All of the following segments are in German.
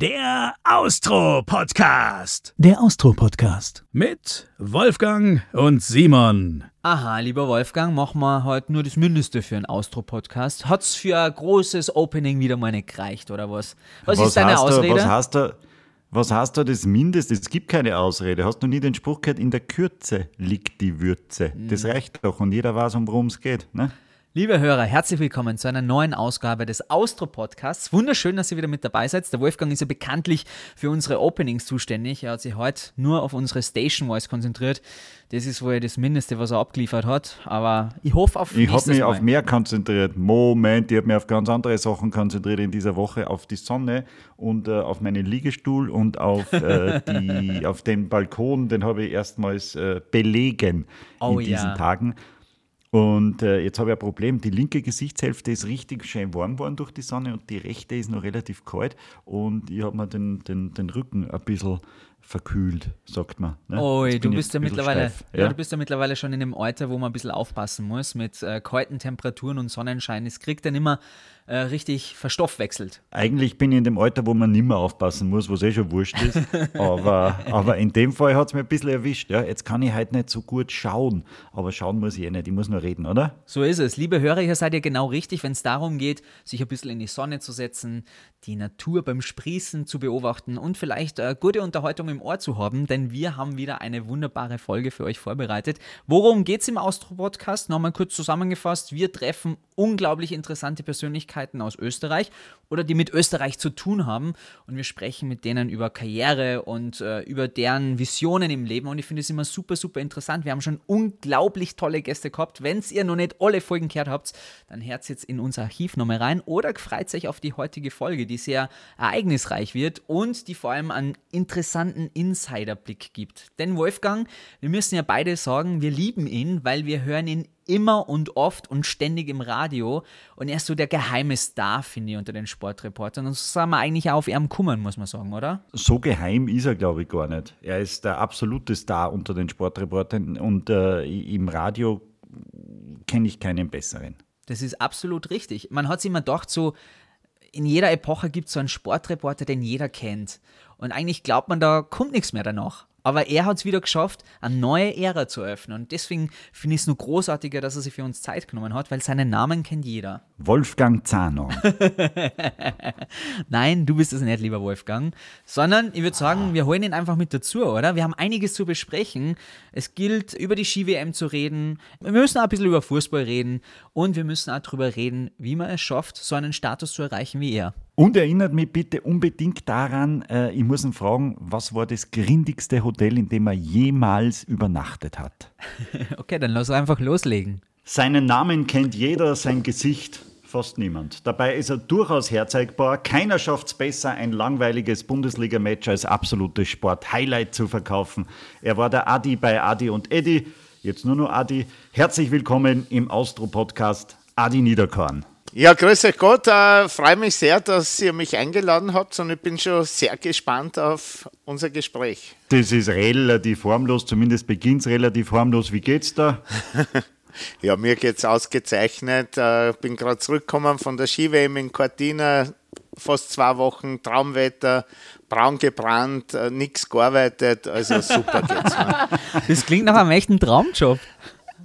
Der Austro-Podcast. Der Austro-Podcast. Mit Wolfgang und Simon. Aha, lieber Wolfgang, machen wir heute nur das Mindeste für einen Austro-Podcast. Hat's für ein großes Opening wieder mal nicht gereicht, oder was? Was, ist deine Ausrede? Da, was, heißt da, was heißt da das Mindeste? Es gibt keine Ausrede. Hast du nie den Spruch gehört, in der Kürze liegt die Würze? Das Mhm. reicht doch und jeder weiß, um worum es geht. Ne? Liebe Hörer, herzlich willkommen zu einer neuen Ausgabe des Austro-Podcasts. Wunderschön, dass ihr wieder mit dabei seid. Der Wolfgang ist ja bekanntlich für unsere Openings zuständig. Er hat sich heute nur auf unsere Station Voice konzentriert. Das ist wohl das Mindeste, was er abgeliefert hat. Aber ich hoffe auf Ich habe mich Mal. auf mehr konzentriert. Moment, ich habe mich auf ganz andere Sachen konzentriert in dieser Woche. Auf die Sonne und äh, auf meinen Liegestuhl und auf, äh, die, auf den Balkon. Den habe ich erstmals äh, belegen Oh in diesen ja. Tagen. Und äh, jetzt habe ich ein Problem. Die linke Gesichtshälfte ist richtig schön warm geworden durch die Sonne und die rechte ist noch relativ kalt. Und ich habe mir den, den, den Rücken ein bisschen verkühlt, sagt man. Ne? Oi, du bist ja mittlerweile, steif. ja. du bist ja mittlerweile schon in dem Alter, wo man ein bisschen aufpassen muss mit äh, kalten Temperaturen und Sonnenschein. Es kriegt dann immer äh, richtig verstoffwechselt. Eigentlich bin ich in dem Alter, wo man nimmer aufpassen muss, was eh schon wurscht ist. aber, aber in dem Fall hat es mir ein bisschen erwischt. Ja. Jetzt kann ich halt nicht so gut schauen. Aber schauen muss ich eh nicht. Ich muss nur reden, oder? So ist es. Liebe Hörer, hier seid ihr genau richtig, wenn es darum geht, sich ein bisschen in die Sonne zu setzen, die Natur beim Sprießen zu beobachten und vielleicht äh, gute Unterhaltung im Ohr zu haben, denn wir haben wieder eine wunderbare Folge für euch vorbereitet. Worum geht es im Austro-Podcast? Nochmal kurz zusammengefasst. Wir treffen unglaublich interessante Persönlichkeiten aus Österreich oder die mit Österreich zu tun haben und wir sprechen mit denen über Karriere und äh, über deren Visionen im Leben und ich finde es immer super, super interessant. Wir haben schon unglaublich tolle Gäste gehabt. Wenn ihr noch nicht alle Folgen gehört habt, dann hört jetzt in unser Archiv nochmal rein oder freut euch auf die heutige Folge, die sehr ereignisreich wird und die vor allem einen interessanten Insiderblick gibt. Denn Wolfgang, wir müssen ja beide sagen, wir lieben ihn, weil wir hören ihn immer und oft und ständig im Radio und er ist so der geheime Star, finde ich, unter den Sportreportern und so sind wir eigentlich auch auf ihm kummern, muss man sagen, oder? So geheim ist er, glaube ich, gar nicht. Er ist der absolute Star unter den Sportreportern und äh, im Radio kenne ich keinen besseren. Das ist absolut richtig. Man hat sich immer gedacht, so in jeder Epoche gibt es so einen Sportreporter, den jeder kennt. Und eigentlich glaubt man, da kommt nichts mehr danach. Aber er hat es wieder geschafft, eine neue Ära zu öffnen. Und deswegen finde ich es nur großartiger, dass er sich für uns Zeit genommen hat, weil seinen Namen kennt jeder. Wolfgang Zahner. Nein, du bist es nicht, lieber Wolfgang. Sondern ich würde sagen, wir holen ihn einfach mit dazu, oder? Wir haben einiges zu besprechen. Es gilt, über die Ski-WM zu reden. Wir müssen auch ein bisschen über Fußball reden. Und wir müssen auch darüber reden, wie man es schafft, so einen Status zu erreichen wie er. Und erinnert mich bitte unbedingt daran, äh, ich muss ihn fragen, was war das grindigste Hotel, in dem er jemals übernachtet hat? Okay, dann lass einfach loslegen. Seinen Namen kennt jeder, sein Gesicht fast niemand. Dabei ist er durchaus herzeigbar. Keiner schafft es besser, ein langweiliges Bundesliga-Match als absolutes Sport-Highlight zu verkaufen. Er war der Adi bei Adi und Eddy, jetzt nur noch Adi. Herzlich willkommen im Austro-Podcast Adi Niederkorn. Ja, grüß euch Gott. Äh, Freue mich sehr, dass ihr mich eingeladen habt und ich bin schon sehr gespannt auf unser Gespräch. Das ist relativ harmlos, zumindest beginnt es relativ harmlos. Wie geht's da? Ja, mir geht's ausgezeichnet. Äh, bin gerade zurückgekommen von der Ski-WM in Cortina. Fast zwei Wochen Traumwetter, braun gebrannt, äh, nichts gearbeitet. Also super geht's mir. Das klingt nach einem echten Traumjob.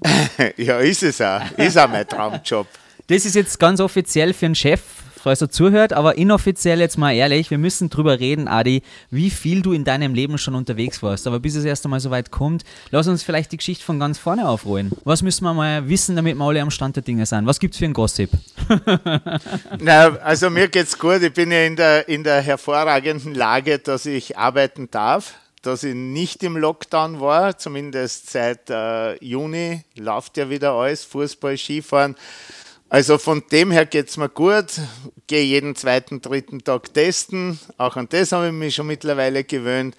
Ja, ist es auch. Ist auch mein Traumjob. Das ist jetzt ganz offiziell für einen Chef, falls er zuhört, aber inoffiziell jetzt mal ehrlich, wir müssen drüber reden, Adi, wie viel du in deinem Leben schon unterwegs warst. Aber bis es erst einmal so weit kommt, lass uns vielleicht die Geschichte von ganz vorne aufrollen. Was müssen wir mal wissen, damit wir alle am Stand der Dinge sind? Was gibt's für einen Gossip? Na, also mir geht's gut. Ich bin ja in der, in der hervorragenden Lage, dass ich arbeiten darf, dass ich nicht im Lockdown war, zumindest seit äh, Juni läuft ja wieder alles, Fußball, Skifahren. Also von dem her geht's mir gut. Gehe jeden zweiten, dritten Tag testen. Auch an das habe ich mich schon mittlerweile gewöhnt.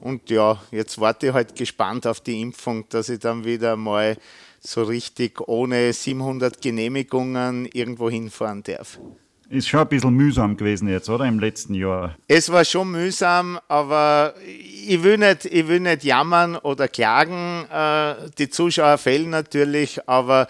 Und ja, jetzt warte ich halt gespannt auf die Impfung, dass ich dann wieder mal so richtig ohne 700 Genehmigungen irgendwo hinfahren darf. Ist schon ein bisschen mühsam gewesen jetzt, oder? Im letzten Jahr. Es war schon mühsam, aber ich will nicht, ich will nicht jammern oder klagen. Äh, Die Zuschauer fehlen natürlich, aber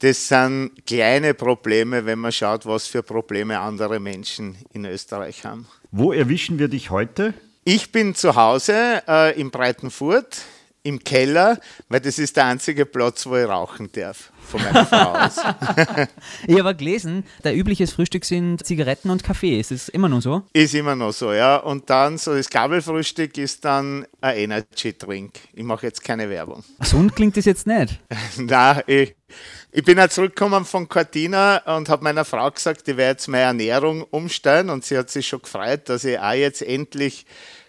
das sind kleine Probleme, wenn man schaut, was für Probleme andere Menschen in Österreich haben. Wo erwischen wir dich heute? Ich bin zu Hause äh, in Breitenfurt im Keller, weil das ist der einzige Platz, wo ich rauchen darf von meiner Frau aus. ich habe gelesen, der übliches Frühstück sind Zigaretten und Kaffee. Ist es immer noch so? Ist immer noch so, ja. Und dann so das Gabelfrühstück ist dann ein Energy-Drink. Ich mache jetzt keine Werbung. Gesund klingt das jetzt nicht. Nein, ich, ich bin ja zurückgekommen von Cortina und habe meiner Frau gesagt, ich werde jetzt meine Ernährung umstellen und sie hat sich schon gefreut, dass ich auch jetzt endlich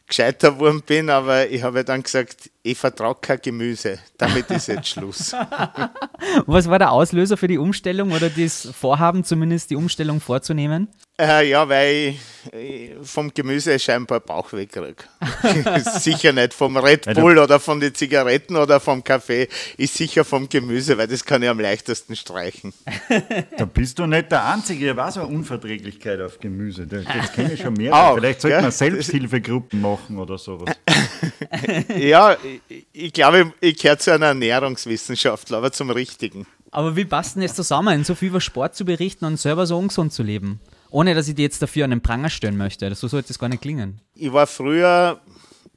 gescheiter geworden bin, aber ich habe dann gesagt, ich vertrage kein Gemüse. Damit ist jetzt Schluss. Was war der Auslöser für die Umstellung oder das Vorhaben, zumindest die Umstellung vorzunehmen? Äh, ja, weil ich vom Gemüse scheinbar Bauch wegkriege. sicher nicht vom Red Bull oder von den Zigaretten oder vom Kaffee, ist sicher vom Gemüse, weil das kann ich am leichtesten streichen. Da bist du nicht der Einzige, ich war so eine Unverträglichkeit auf Gemüse. Das, das kenne ich schon mehr. Auch, Vielleicht sollte ja? man Selbsthilfegruppen machen oder sowas. ja, ich, ich glaube, ich gehöre zu einer Ernährungswissenschaftler, aber zum Richtigen. Aber wie passt denn das zusammen, so viel über Sport zu berichten und selber so ungesund zu leben? Ohne, dass ich dir jetzt dafür an den Pranger stellen möchte. So sollte es gar nicht klingen. Ich war früher,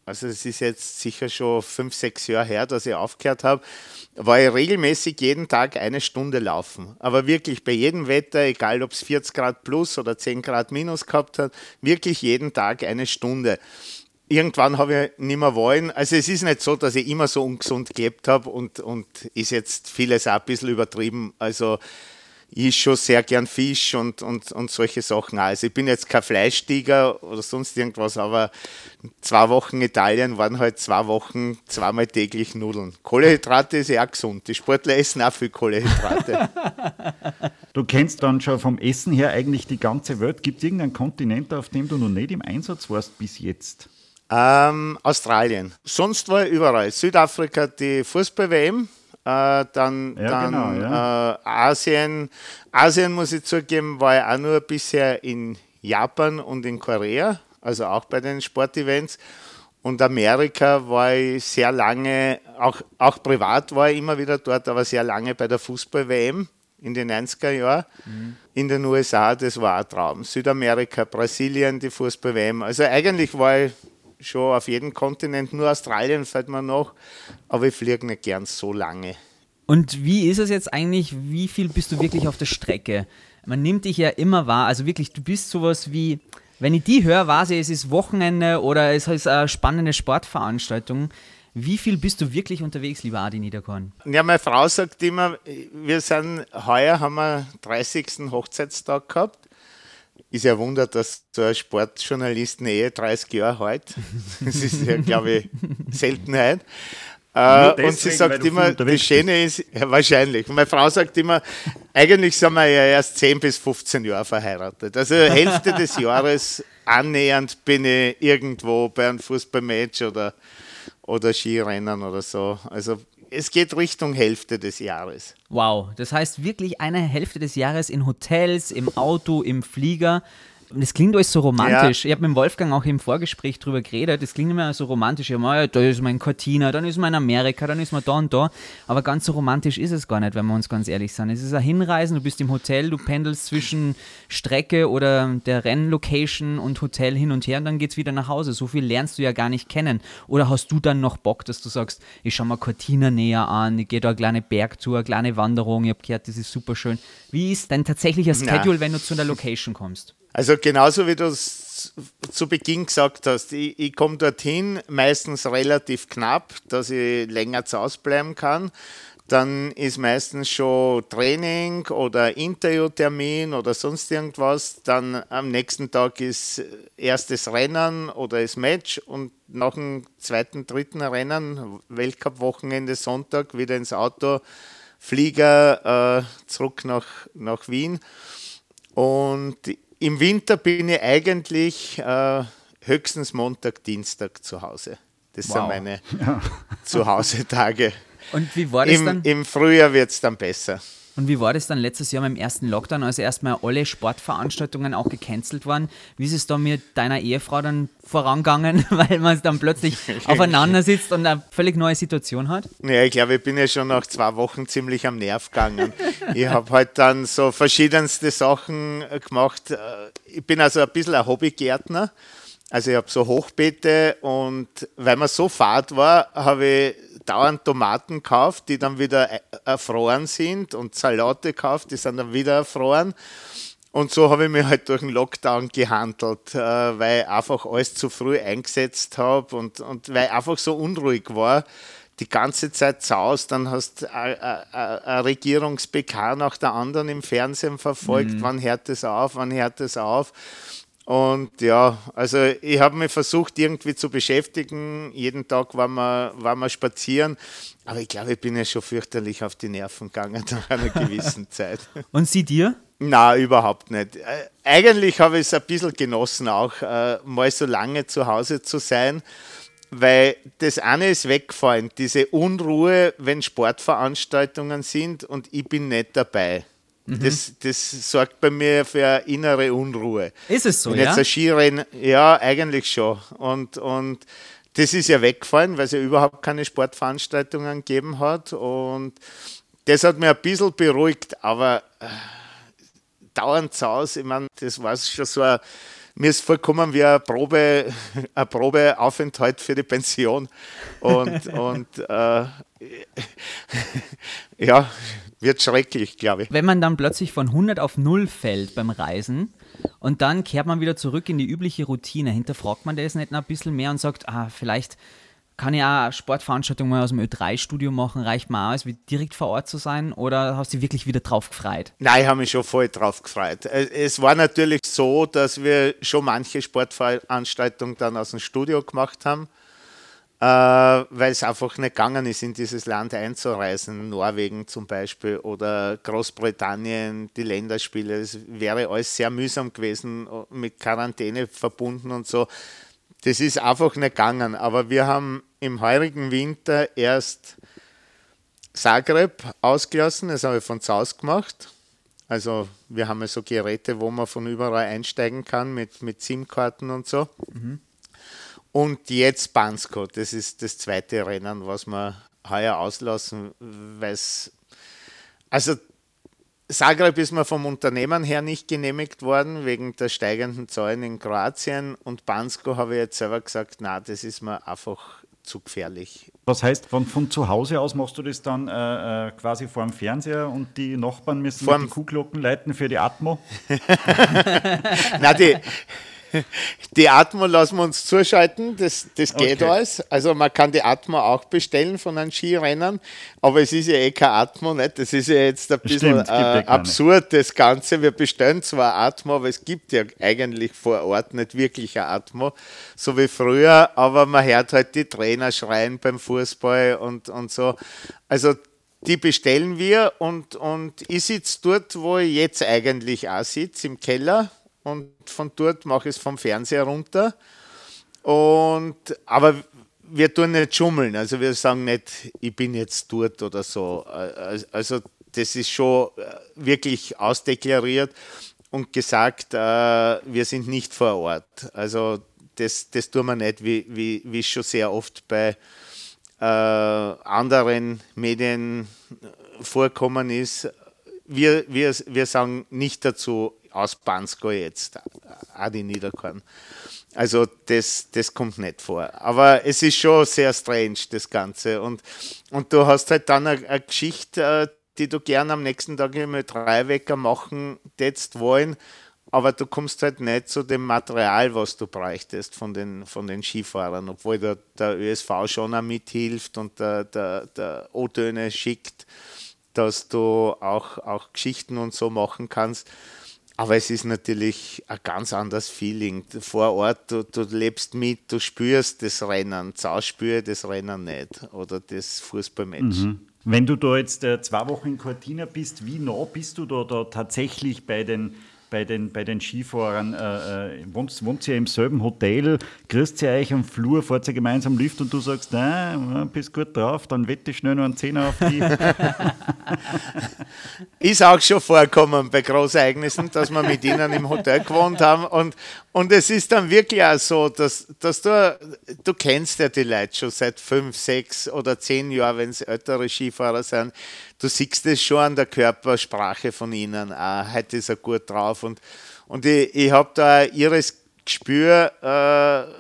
also es ist jetzt sicher schon fünf, sechs Jahre her, dass ich aufgehört habe, war ich regelmäßig jeden Tag eine Stunde laufen. Aber wirklich bei jedem Wetter, egal ob es 40 Grad plus oder 10 Grad minus gehabt hat, wirklich jeden Tag eine Stunde irgendwann habe ich nicht mehr wollen. Also es ist nicht so, dass ich immer so ungesund gelebt habe und, und ist jetzt vieles auch ein bisschen übertrieben. Also ich schon sehr gern Fisch und, und, und solche Sachen. Also ich bin jetzt kein Fleischtiger oder sonst irgendwas, aber zwei Wochen Italien waren halt zwei Wochen zweimal täglich Nudeln. Kohlehydrate ist ja auch gesund. Die Sportler essen auch viel Kohlehydrate. du kennst dann schon vom Essen her eigentlich die ganze Welt. Gibt es irgendeinen Kontinent, auf dem du noch nicht im Einsatz warst bis jetzt? Ähm, Australien. Sonst war ich überall. Südafrika die Fußball-WM. Äh, dann ja, dann genau, ja. äh, Asien. Asien, muss ich zugeben, war ich auch nur bisher in Japan und in Korea, also auch bei den Sportevents. Und Amerika war ich sehr lange, auch, auch privat war ich immer wieder dort, aber sehr lange bei der Fußball-WM in den 90er Jahren. Mhm. In den USA, das war ein Traum. Südamerika, Brasilien, die Fußball-WM. Also eigentlich war ich schon auf jedem Kontinent, nur Australien fällt mir noch, aber ich fliege nicht gern so lange. Und wie ist es jetzt eigentlich, wie viel bist du wirklich auf der Strecke? Man nimmt dich ja immer wahr, also wirklich, du bist sowas wie, wenn ich die höre, weiß ich, es ist Wochenende oder es ist eine spannende Sportveranstaltung. Wie viel bist du wirklich unterwegs, lieber Adi Niederkorn? Ja, meine Frau sagt immer, wir sind, heuer haben wir 30. Hochzeitstag gehabt ist ja Wunder, dass so ein Sportjournalist eine Ehe 30 Jahre hält. Das ist ja, glaube ich, Seltenheit. Äh, und sie sagt immer, das Schöne ist, ja, wahrscheinlich. Meine Frau sagt immer, eigentlich sind wir ja erst 10 bis 15 Jahre verheiratet. Also Hälfte des Jahres annähernd bin ich irgendwo bei einem Fußballmatch oder, oder Skirennen oder so. Also es geht Richtung Hälfte des Jahres. Wow, das heißt wirklich eine Hälfte des Jahres in Hotels, im Auto, im Flieger. Das klingt alles so romantisch. Ja. Ich habe mit Wolfgang auch im Vorgespräch drüber geredet. Das klingt immer so romantisch. Ja, mal, da ist mein Cortina, dann ist man in Amerika, dann ist man da und da. Aber ganz so romantisch ist es gar nicht, wenn wir uns ganz ehrlich sind. Es ist ein Hinreisen, du bist im Hotel, du pendelst zwischen Strecke oder der Rennlocation und Hotel hin und her und dann geht es wieder nach Hause. So viel lernst du ja gar nicht kennen. Oder hast du dann noch Bock, dass du sagst, ich schau mal Cortina näher an, ich gehe da eine kleine Bergtour, eine kleine Wanderung, ich habe gehört, das ist super schön. Wie ist dein tatsächlicher Schedule, Na. wenn du zu einer Location kommst? Also genauso wie du es zu Beginn gesagt hast, ich, ich komme dorthin meistens relativ knapp, dass ich länger zu Hause bleiben kann. Dann ist meistens schon Training oder Interviewtermin oder sonst irgendwas. Dann am nächsten Tag ist erstes Rennen oder das Match und nach dem zweiten, dritten Rennen, Weltcup-Wochenende Sonntag, wieder ins Auto, Flieger äh, zurück nach, nach Wien. Und im Winter bin ich eigentlich äh, höchstens Montag, Dienstag zu Hause. Das wow. sind meine ja. Zuhause-Tage. Und wie war das Im, dann? Im Frühjahr wird es dann besser. Und wie war das dann letztes Jahr beim ersten Lockdown, als erstmal alle Sportveranstaltungen auch gecancelt waren? Wie ist es da mit deiner Ehefrau dann vorangegangen, weil man dann plötzlich aufeinander sitzt und eine völlig neue Situation hat? Ja, ich glaube, ich bin ja schon nach zwei Wochen ziemlich am Nerv gegangen. ich habe halt dann so verschiedenste Sachen gemacht. Äh, ich bin also ein bisschen ein Hobbygärtner. Also ich habe so Hochbeete und weil man so fad war, habe ich dauernd Tomaten gekauft, die dann wieder äh, erfroren sind und Salate gekauft, die sind dann wieder erfroren. Und so habe ich mich halt durch den Lockdown gehandelt, äh, weil ich einfach alles zu früh eingesetzt habe und, und weil ich einfach so unruhig war. Die ganze Zeit zaust, dann hast du ein Regierungs-PK nach der anderen im Fernsehen verfolgt. Mhm. Wann hört es auf? Wann hört es auf? Und ja, also ich habe mich versucht irgendwie zu beschäftigen. Jeden Tag waren wir, waren wir spazieren. Aber ich glaube, ich bin ja schon fürchterlich auf die Nerven gegangen nach einer gewissen Zeit. Und Sie dir? Na, überhaupt nicht. Äh, eigentlich habe ich es ein bisschen genossen, auch äh, mal so lange zu Hause zu sein, weil das eine ist weggefallen, diese Unruhe, wenn Sportveranstaltungen sind und ich bin nicht dabei. Mhm. Das, das sorgt bei mir für innere Unruhe. Ist es so, und jetzt ja? Ein Skirennen, ja, eigentlich schon. Und, und das ist ja weggefallen, weil es ja überhaupt keine Sportveranstaltungen gegeben hat. Und das hat mich ein bisschen beruhigt, aber äh, dauernd zu Hause, ich meine, das war schon so ein, mir ist vollkommen wie eine Probe, ein Probeaufenthalt für die Pension. Und, und äh, ja, wird schrecklich, glaube ich. Wenn man dann plötzlich von 100 auf 0 fällt beim Reisen und dann kehrt man wieder zurück in die übliche Routine, hinterfragt man das nicht noch ein bisschen mehr und sagt, ah, vielleicht kann ich auch Sportveranstaltungen mal aus dem Ö3-Studio machen, reicht mir aus, wie direkt vor Ort zu sein oder hast du dich wirklich wieder drauf gefreut? Nein, ich habe mich schon voll drauf gefreut. Es war natürlich so, dass wir schon manche Sportveranstaltungen dann aus dem Studio gemacht haben äh, weil es einfach nicht gegangen ist, in dieses Land einzureisen. Norwegen zum Beispiel oder Großbritannien, die Länderspiele. Es wäre alles sehr mühsam gewesen, mit Quarantäne verbunden und so. Das ist einfach nicht gegangen. Aber wir haben im heurigen Winter erst Zagreb ausgelassen, das habe ich von zu Hause gemacht. Also wir haben ja so Geräte, wo man von überall einsteigen kann mit, mit SIM-Karten und so. Mhm. Und jetzt Bansko, das ist das zweite Rennen, was wir heuer auslassen, weil es, also Zagreb ist mir vom Unternehmen her nicht genehmigt worden, wegen der steigenden Zahlen in Kroatien. Und Bansko habe ich jetzt selber gesagt, na, das ist mir einfach zu gefährlich. Was heißt, von, von zu Hause aus machst du das dann äh, äh quasi vor dem Fernseher und die Nachbarn müssen die Kuhglocken leiten für die Atmo? na, die, Die Atmo lassen wir uns zuschalten, das, das geht okay. alles. Also man kann die Atmo auch bestellen von einem Skirennen, aber es ist ja eh kein Atmo, nicht? das ist ja jetzt ein bisschen Stimmt, äh, absurd das Ganze. Wir bestellen zwar Atmo, aber es gibt ja eigentlich vor Ort nicht wirklich ein Atmo, so wie früher, aber man hört halt die Trainer schreien beim Fußball und, und so. Also die bestellen wir und, und ich sitze dort, wo ich jetzt eigentlich auch sitze, im Keller und von dort mache ich es vom Fernseher runter. Und, aber wir tun nicht schummeln, also wir sagen nicht, ich bin jetzt dort oder so. Also das ist schon äh, wirklich ausdeklariert und gesagt, äh, wir sind nicht vor Ort. Also das, das tun wir nicht, wie, wie, wie schon sehr oft bei äh, anderen Medien vorkommen ist. Wir, wir, wir sagen nicht dazu, aus Bansko jetzt, Adi Niederkorn. Also das, das kommt nicht vor. Aber es ist schon sehr strange, das Ganze. Und, und du hast halt dann eine, eine Geschichte, äh, die du gerne am nächsten Tag mit drei Wecker machen jetzt wollen, aber du kommst halt nicht zu dem Material, was du bräuchtest von den, von den Skifahrern, obwohl der, der ÖSV schon auch mithilft und der, der, der O-Töne schickt, dass du auch, auch Geschichten und so machen kannst. Aber es ist natürlich ein ganz anderes Feeling. Vor Ort, du, du lebst mit, du spürst das Rennen. Zau spüre das Rennen nicht oder das Fußballmatch. Mhm. Wenn du da jetzt äh, zwei Wochen in Cortina bist, wie nah bist du da, da tatsächlich bei den bei den, bei den Skifahrern. Äh, äh wohnt, wohnt ihr im selben Hotel, grüßt ihr euch am Flur, fahrt ihr gemeinsam Lift und du sagst, nein, bist gut drauf, dann wette ich schnell noch einen Zehner auf die. Ist auch schon vorkommen bei Großereignissen, dass wir mit ihnen im Hotel gewohnt haben und, und es ist dann wirklich auch so, dass, dass du, du kennst ja die Leute schon seit fünf, sechs oder zehn Jahren, wenn es ältere Skifahrer sind. Du siehst es schon an der Körpersprache von ihnen. Ah, heute ist er gut drauf. Und, und ich, ich habe da ihres Gespür, äh,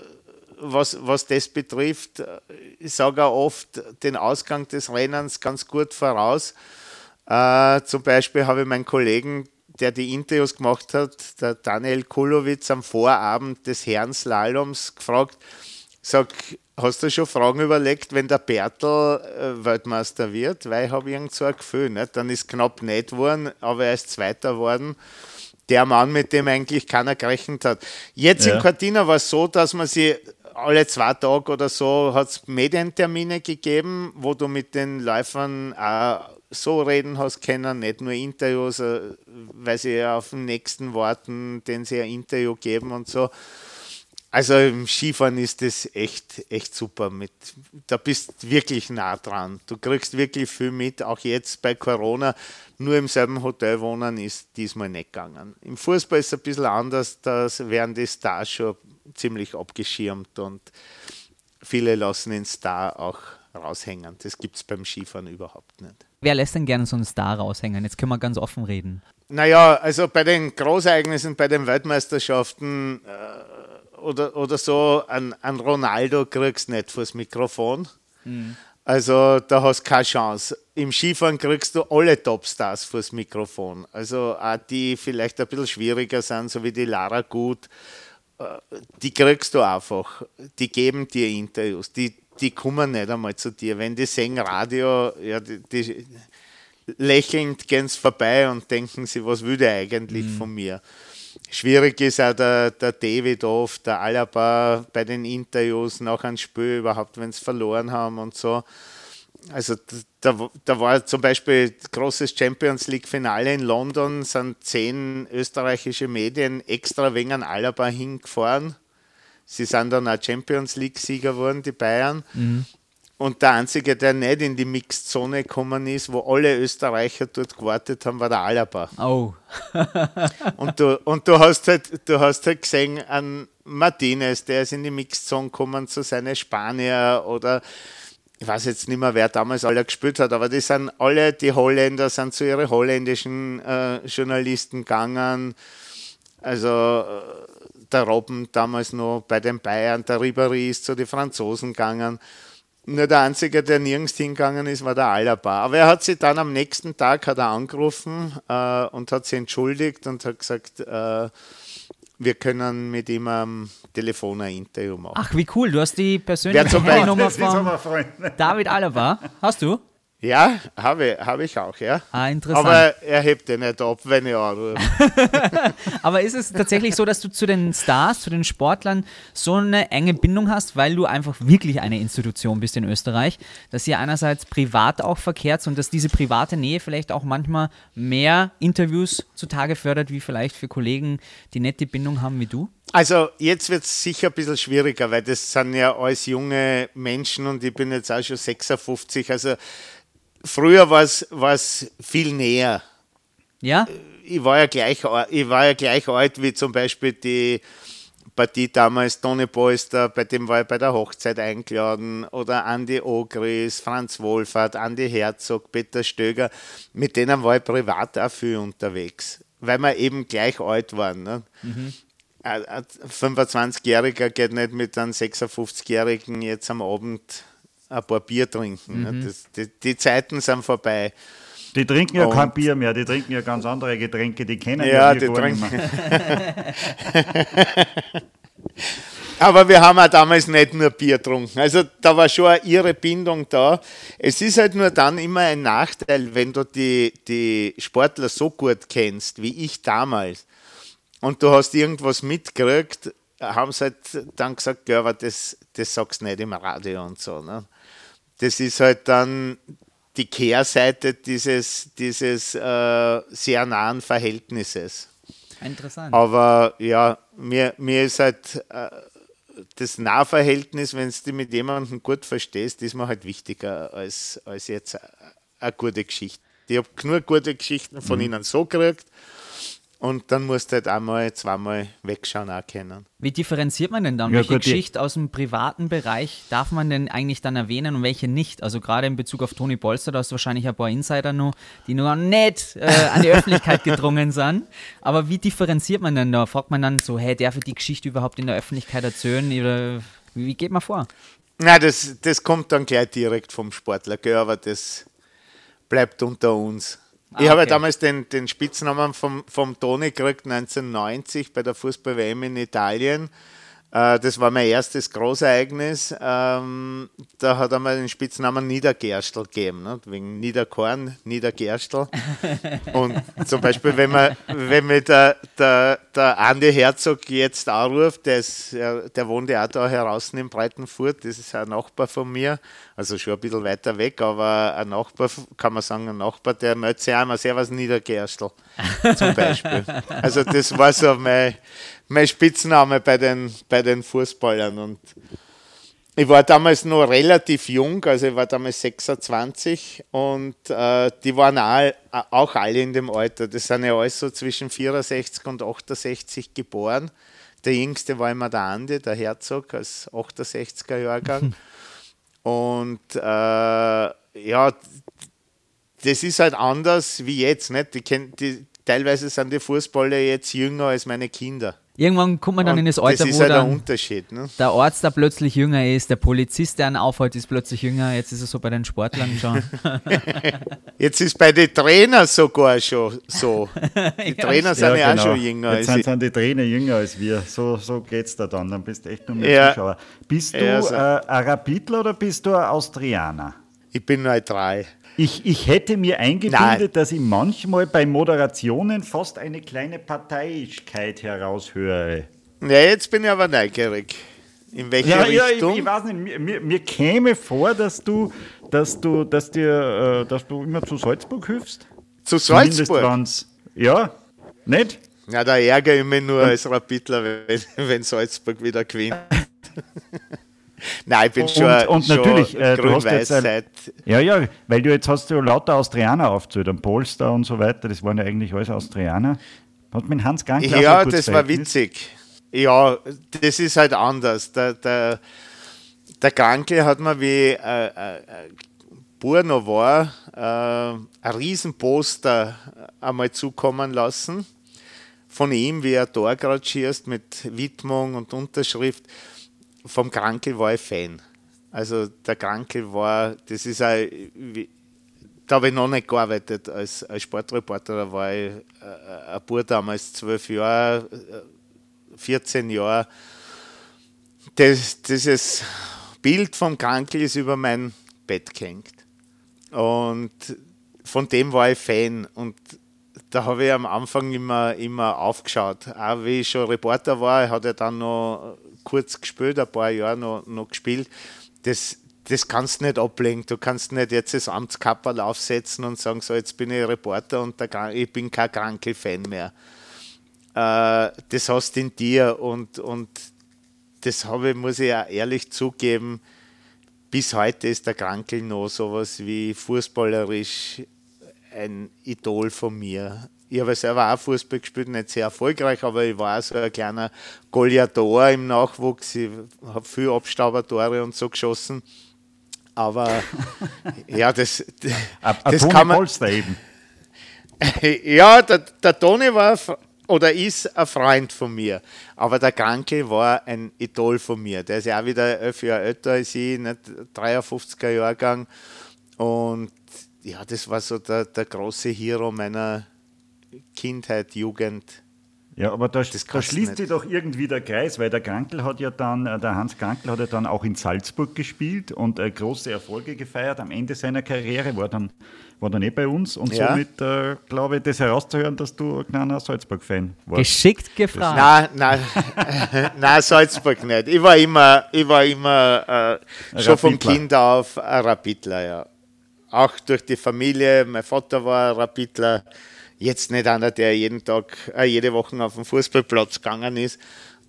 was, was das betrifft. Ich sage auch oft den Ausgang des Rennens ganz gut voraus. Äh, zum Beispiel habe ich meinen Kollegen der die Interviews gemacht hat, der Daniel Kulowitz am Vorabend des Herrenslaloms gefragt, sag, hast du schon Fragen überlegt, wenn der Bertel äh, Weltmeister wird? Weil ich habe irgend so ein Gefühl, nicht? dann ist knapp nicht geworden, aber er ist Zweiter geworden. Der Mann, mit dem eigentlich keiner gerechnet hat. Jetzt ja. in Cortina war es so, dass man sie alle zwei Tage oder so hat es Medientermine gegeben, wo du mit den Läufern auch so reden hast können, nicht nur Interviews, äh, weil sie auf den nächsten warten, den sie ein Interview geben und so. Also im Skifahren ist das echt, echt super. Mit, da bist wirklich nah dran. Du kriegst wirklich viel mit. Auch jetzt bei Corona, nur im selben Hotel wohnen ist diesmal nicht gegangen. Im Fußball ist es ein bisschen anders. Da werden die Stars schon ziemlich abgeschirmt und viele lassen den Star auch raushängen. Das gibt es beim Skifahren überhaupt nicht. Wer lässt denn gerne so einen Star raushängen? Jetzt können wir ganz offen reden. Naja, also bei den Großereignissen, bei den Weltmeisterschaften äh, oder, oder so, an, an Ronaldo kriegst du nicht fürs Mikrofon. Mhm. Also da hast du keine Chance. Im Skifahren kriegst du alle Topstars fürs Mikrofon. Also auch die vielleicht ein bisschen schwieriger sind, so wie die Lara Gut, äh, die kriegst du einfach. Die geben dir Interviews. Die, die kommen nicht einmal zu dir. Wenn die singen Radio, ja, die, die lächelnd gehen sie vorbei und denken sie, was will der eigentlich mhm. von mir? Schwierig ist auch der, der David oft, der Alaba bei den Interviews nach einem Spiel überhaupt, wenn sie verloren haben und so. Also da, da war zum Beispiel großes Champions League Finale in London, sind zehn österreichische Medien extra wegen Alaba hingefahren Sie sind dann auch Champions League-Sieger geworden, die Bayern. Mhm. Und der Einzige, der nicht in die Mixed-Zone gekommen ist, wo alle Österreicher dort gewartet haben, war der Alaba. Oh. und du, und du, hast halt, du hast halt gesehen an Martinez, der ist in die Mixed-Zone gekommen zu seinen Spanier oder ich weiß jetzt nicht mehr, wer damals alle gespielt hat, aber die sind alle, die Holländer sind zu ihren holländischen äh, Journalisten gegangen. Also äh, der Robben damals noch bei den Bayern, der Ribéry ist zu den Franzosen gegangen. Nur der Einzige, der nirgends hingegangen ist, war der Alaba. Aber er hat sich dann am nächsten Tag hat er angerufen äh, und hat sich entschuldigt und hat gesagt, äh, wir können mit ihm am Telefon ein Interview machen. Ach, wie cool. Du hast die persönliche Handynummer von David Alaba. Hast du? Ja, habe hab ich auch, ja. Ah, interessant. Aber er hebt den nicht ab, wenn ich anrufe. Aber ist es tatsächlich so, dass du zu den Stars, zu den Sportlern so eine enge Bindung hast, weil du einfach wirklich eine Institution bist in Österreich, dass ihr einerseits privat auch verkehrt und dass diese private Nähe vielleicht auch manchmal mehr Interviews zutage fördert, wie vielleicht für Kollegen, die nicht die Bindung haben wie du? Also jetzt wird es sicher ein bisschen schwieriger, weil das sind ja alles junge Menschen und ich bin jetzt auch schon 56. Also früher war es viel näher. Ja? Ich war ja, gleich, ich war ja gleich alt wie zum Beispiel die Partie damals Tony Polster, bei dem war ich bei der Hochzeit eingeladen, oder Andi Ogris, Franz Wohlfahrt, Andi Herzog, Peter Stöger, mit denen war ich privat auch viel unterwegs, weil wir eben gleich alt waren. Ne? Mhm. Ein 25-Jähriger geht nicht mit einem 56-Jährigen jetzt am Abend ein paar Bier trinken. Mhm. Das, die, die, Zeiten sind vorbei. Die trinken ja Und kein Bier mehr, die trinken ja ganz andere Getränke, die kennen ja, ja die trinken. Aber wir haben auch damals nicht nur Bier getrunken. Also da war schon ihre Bindung da. Es ist halt nur dann immer ein Nachteil, wenn du die, die Sportler so gut kennst, wie ich damals, und du hast irgendwas mitgekriegt, haben sie halt dann gesagt, ja, aber das, das sagst du nicht im Radio und so. Ne? Das ist halt dann die Kehrseite dieses, dieses äh, sehr nahen Verhältnisses. Interessant. Aber ja, mir, mir ist halt äh, das Nahverhältnis, wenn du mit jemandem gut verstehst, ist mir halt wichtiger als, als jetzt eine gute Geschichte. Ich habe genug gute Geschichten von mhm. ihnen so gekriegt und dann musst du halt einmal, zweimal wegschauen auch können. Wie differenziert man denn dann? Ja, welche gut, Geschichte aus dem privaten Bereich darf man denn eigentlich dann erwähnen und welche nicht? Also gerade in Bezug auf Toni Bolster, da hast du wahrscheinlich ein paar Insider noch, die nur nicht äh, an die Öffentlichkeit gedrungen sind. Aber wie differenziert man denn da? Fragt man dann so, hey, darf ich die Geschichte überhaupt in der Öffentlichkeit erzählen? Oder wie geht man vor? Na, das, das kommt dann gleich direkt vom Sportler, gell? aber das bleibt unter uns. Ah, ich habe okay. damals den, den Spitznamen vom, vom Toni gekriegt 1990 bei der Fußball-WM in Italien. Äh, das war mein erstes Großereignis. Ähm, da hat er mir den Spitznamen Niedergerstel gegeben, ne? wegen Niederkorn, Niedergerstel. Und zum Beispiel, wenn man, wenn mir der, der, der Andi Herzog jetzt anruft, der, ist, der wohnt ja auch da heraus in Breitenfurt, das ist ein Nachbar von mir, also schon ein bisschen weiter weg, aber ein Nachbar, kann man sagen, ein Nachbar, der meldet sich einmal Servus Niedergerstel zum Beispiel. Also das war so mein, mein Spitzname bei den, bei den Fußballern. Und ich war damals noch relativ jung, also ich war damals 26 und äh, die waren auch, auch alle in dem Alter. Das sind ja alles so zwischen 64 und 68 geboren. Der jüngste war immer der Andi, der Herzog, als 68er Jahrgang. und äh, ja, das ist halt anders wie jetzt. Nicht? Die, die, teilweise sind die Fußballer jetzt jünger als meine Kinder. Irgendwann kommt man dann und in das Alter, das wo halt der, Unterschied, ne? der Arzt da plötzlich jünger ist, der Polizist, der einen aufhält, ist plötzlich jünger. Jetzt ist es so bei den Sportlern schon. Jetzt ist bei den Trainern sogar schon so. Die ja, Trainer sind ja, genau. auch schon jünger. Jetzt sind, sind, die Trainer jünger als wir. So, so geht es da dann. Dann bist du echt nur mehr Zuschauer. Bist du also. äh, ein Rapidler oder bist du ein Austrianer? Ich bin neutral. Ich, ich hätte mir eingebildet, Nein. dass ich manchmal bei Moderationen fast eine kleine Parteiischkeit heraushöre. Ja, jetzt bin ich aber neugierig. In welche ja, Richtung? Ja, ich, ich, weiß nicht, mir, mir, mir, käme vor, dass du, dass du, dass dir, äh, dass du immer zu Salzburg hilfst. Zu Salzburg? Ja, nicht? Ja, da ärgere ich mich nur als Rapidler, wenn, wenn Salzburg wieder gewinnt. Nein, ich bin schon. Und, und natürlich, äh, du hast jetzt ein, ja, ja, weil du jetzt hast du lauter Austrianer aufgezählt, am Polster und so weiter, das waren ja eigentlich alles Austrianer. Hat mit Hans Gankler Ja, das war witzig. Ja, das ist halt anders. Der, der, der Gankle hat mir wie äh, äh, Burno war, äh, ein Riesenposter einmal zukommen lassen von ihm, wie er da gerade schießt mit Widmung und Unterschrift vom Krankel war ich Fan. Also der Krankel war, das ist ein, da habe ich noch nicht gearbeitet als, als Sportreporter, da war ich äh, ein Bub damals, zwölf Jahre, 14 äh, Jahre. Das, dieses Bild vom Krankel ist über mein Bett gehängt. Und von dem war ich Fan. Und da habe ich am Anfang immer, immer aufgeschaut. Auch wie ich schon Reporter war, hat er dann noch kurz gespielt, ein paar Jahre noch, noch gespielt. Das, das kannst du nicht ablegen. Du kannst nicht jetzt das Amtskapperl aufsetzen und sagen, so jetzt bin ich Reporter und der, ich bin kein Kranke-Fan mehr. Äh, das hast du in dir und, und das habe ich, muss ich auch ehrlich zugeben, bis heute ist der Krankel noch sowas wie fußballerisch ein Idol von mir. Ich habe selber auch Fußball gespielt, nicht sehr erfolgreich, aber ich war so ein kleiner Goliator im Nachwuchs. Ich habe viel Abstaubertore und so geschossen. Aber ja, das, das, das kann man. Eben. ja, der, der Toni war oder ist ein Freund von mir. Aber der Kranke war ein Idol von mir. Der ist ja auch wieder elf Jahre älter als ich, nicht 53er Jahrgang. Und ja, das war so der, der große Hero meiner, Kindheit, Jugend. Ja, aber da, da schließt sich doch irgendwie der Kreis, weil der Krankel hat ja dann, äh, der Hans Krankel hat ja dann auch in Salzburg gespielt und äh, große Erfolge gefeiert. Am Ende seiner Karriere war dann, war dann eh bei uns und ja. somit äh, glaube ich, das herauszuhören, dass du ein kleiner Salzburg-Fan warst. Geschickt gefragt. Nein, nein, nein, Salzburg nicht. Ich war immer, ich war immer äh, schon vom Kind auf ein Rapidler, ja. Auch durch die Familie. Mein Vater war ein Rapidler jetzt nicht einer, der jeden Tag, äh, jede Woche auf den Fußballplatz gegangen ist,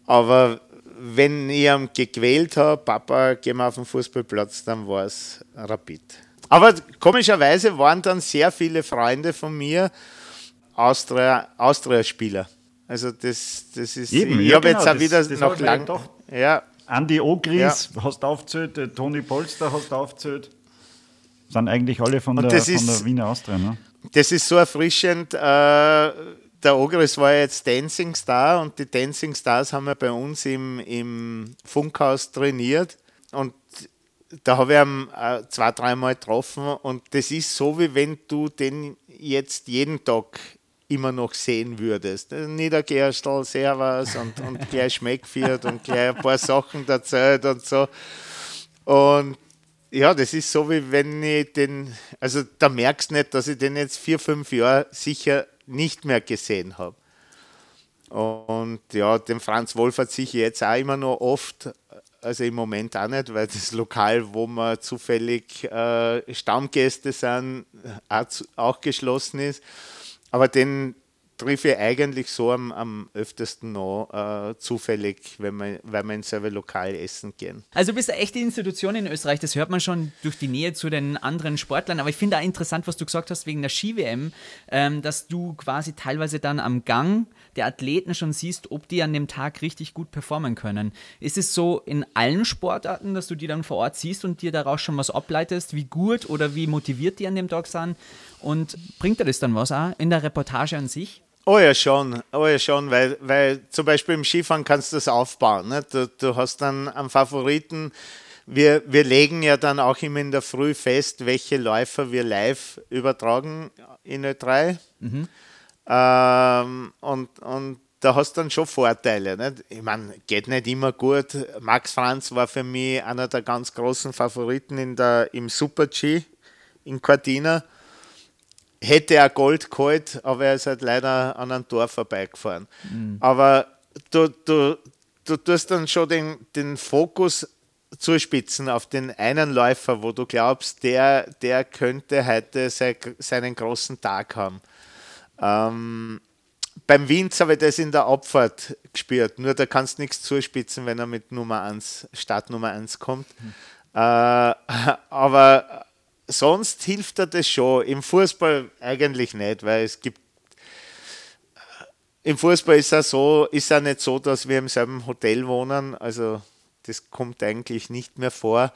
aber wenn ich ihn gequält habe, Papa, gehen wir auf den Fußballplatz, dann war es Rapid. Aber komischerweise waren dann sehr viele Freunde von mir Austria-Spieler. Austria also das, das ist, Eben, ich ja, habe genau, jetzt auch das- wieder das noch hab ich lang, ja, Andi Ogris hast du aufgezählt, Toni Polster hast du aufgezählt. Sind eigentlich alle von, Und der, das von der Wiener Austria, ne? Das ist so erfrischend. Äh, der Ogris war jetzt Dancing Star und die Dancing Stars haben wir bei uns im, im Funkhaus trainiert und da habe ich ihn äh, zwei, dreimal getroffen und das ist so, wie wenn du den jetzt jeden Tag immer noch sehen würdest. Niedergerstel, Servus und, und gleich Schmeckviert und gleich ein paar Sachen erzählt und so. Und ja, das ist so, wie wenn ich den, also da merkst du nicht, dass ich den jetzt vier, fünf Jahre sicher nicht mehr gesehen habe. Und ja, den Franz Wolfert sicher jetzt auch immer noch oft, also im Moment auch nicht, weil das Lokal, wo wir zufällig äh, Stammgäste sind, auch, auch geschlossen ist. Aber den triff ich eigentlich so am, am öftesten noch äh, zufällig, wenn wir, weil wir in selber Lokal essen gehen. Also du bist eine echte Institution in Österreich, das hört man schon durch die Nähe zu den anderen Sportlern. Aber ich finde auch interessant, was du gesagt hast wegen der Ski-WM, ähm, dass du quasi teilweise dann am Gang der Athleten schon siehst, ob die an dem Tag richtig gut performen können. Ist es so in allen Sportarten, dass du die dann vor Ort siehst und dir daraus schon was ableitest, wie gut oder wie motiviert die an dem Tag sind? Und bringt dir das dann was auch in der Reportage an sich? Oh ja, schon, oh ja, schon, weil, weil zum Beispiel im Skifahren kannst du das aufbauen. Ne? Du, du hast dann einen Favoriten. Wir, wir legen ja dann auch immer in der Früh fest, welche Läufer wir live übertragen in Ö3. Ähm, und, und da hast du dann schon Vorteile. Nicht? Ich meine, geht nicht immer gut. Max Franz war für mich einer der ganz großen Favoriten in der, im Super-G in Cortina hätte er Gold geholt, aber er ist halt leider an einem Tor vorbeigefahren. Aber du, du, du tust dann schon den, den Fokus zuspitzen auf den einen Läufer, wo du glaubst, der, der könnte heute sei, seinen großen Tag haben. Ähm, beim Winz habe ich das in der Abfahrt gespürt, nur da kannst du nichts zuspitzen, wenn er mit Nummer 1, Startnummer 1 kommt. Äh, aber sonst hilft er das schon. Im Fußball eigentlich nicht, weil es gibt. Im Fußball ist es so, ist ja nicht so, dass wir im selben Hotel wohnen. Also das kommt eigentlich nicht mehr vor.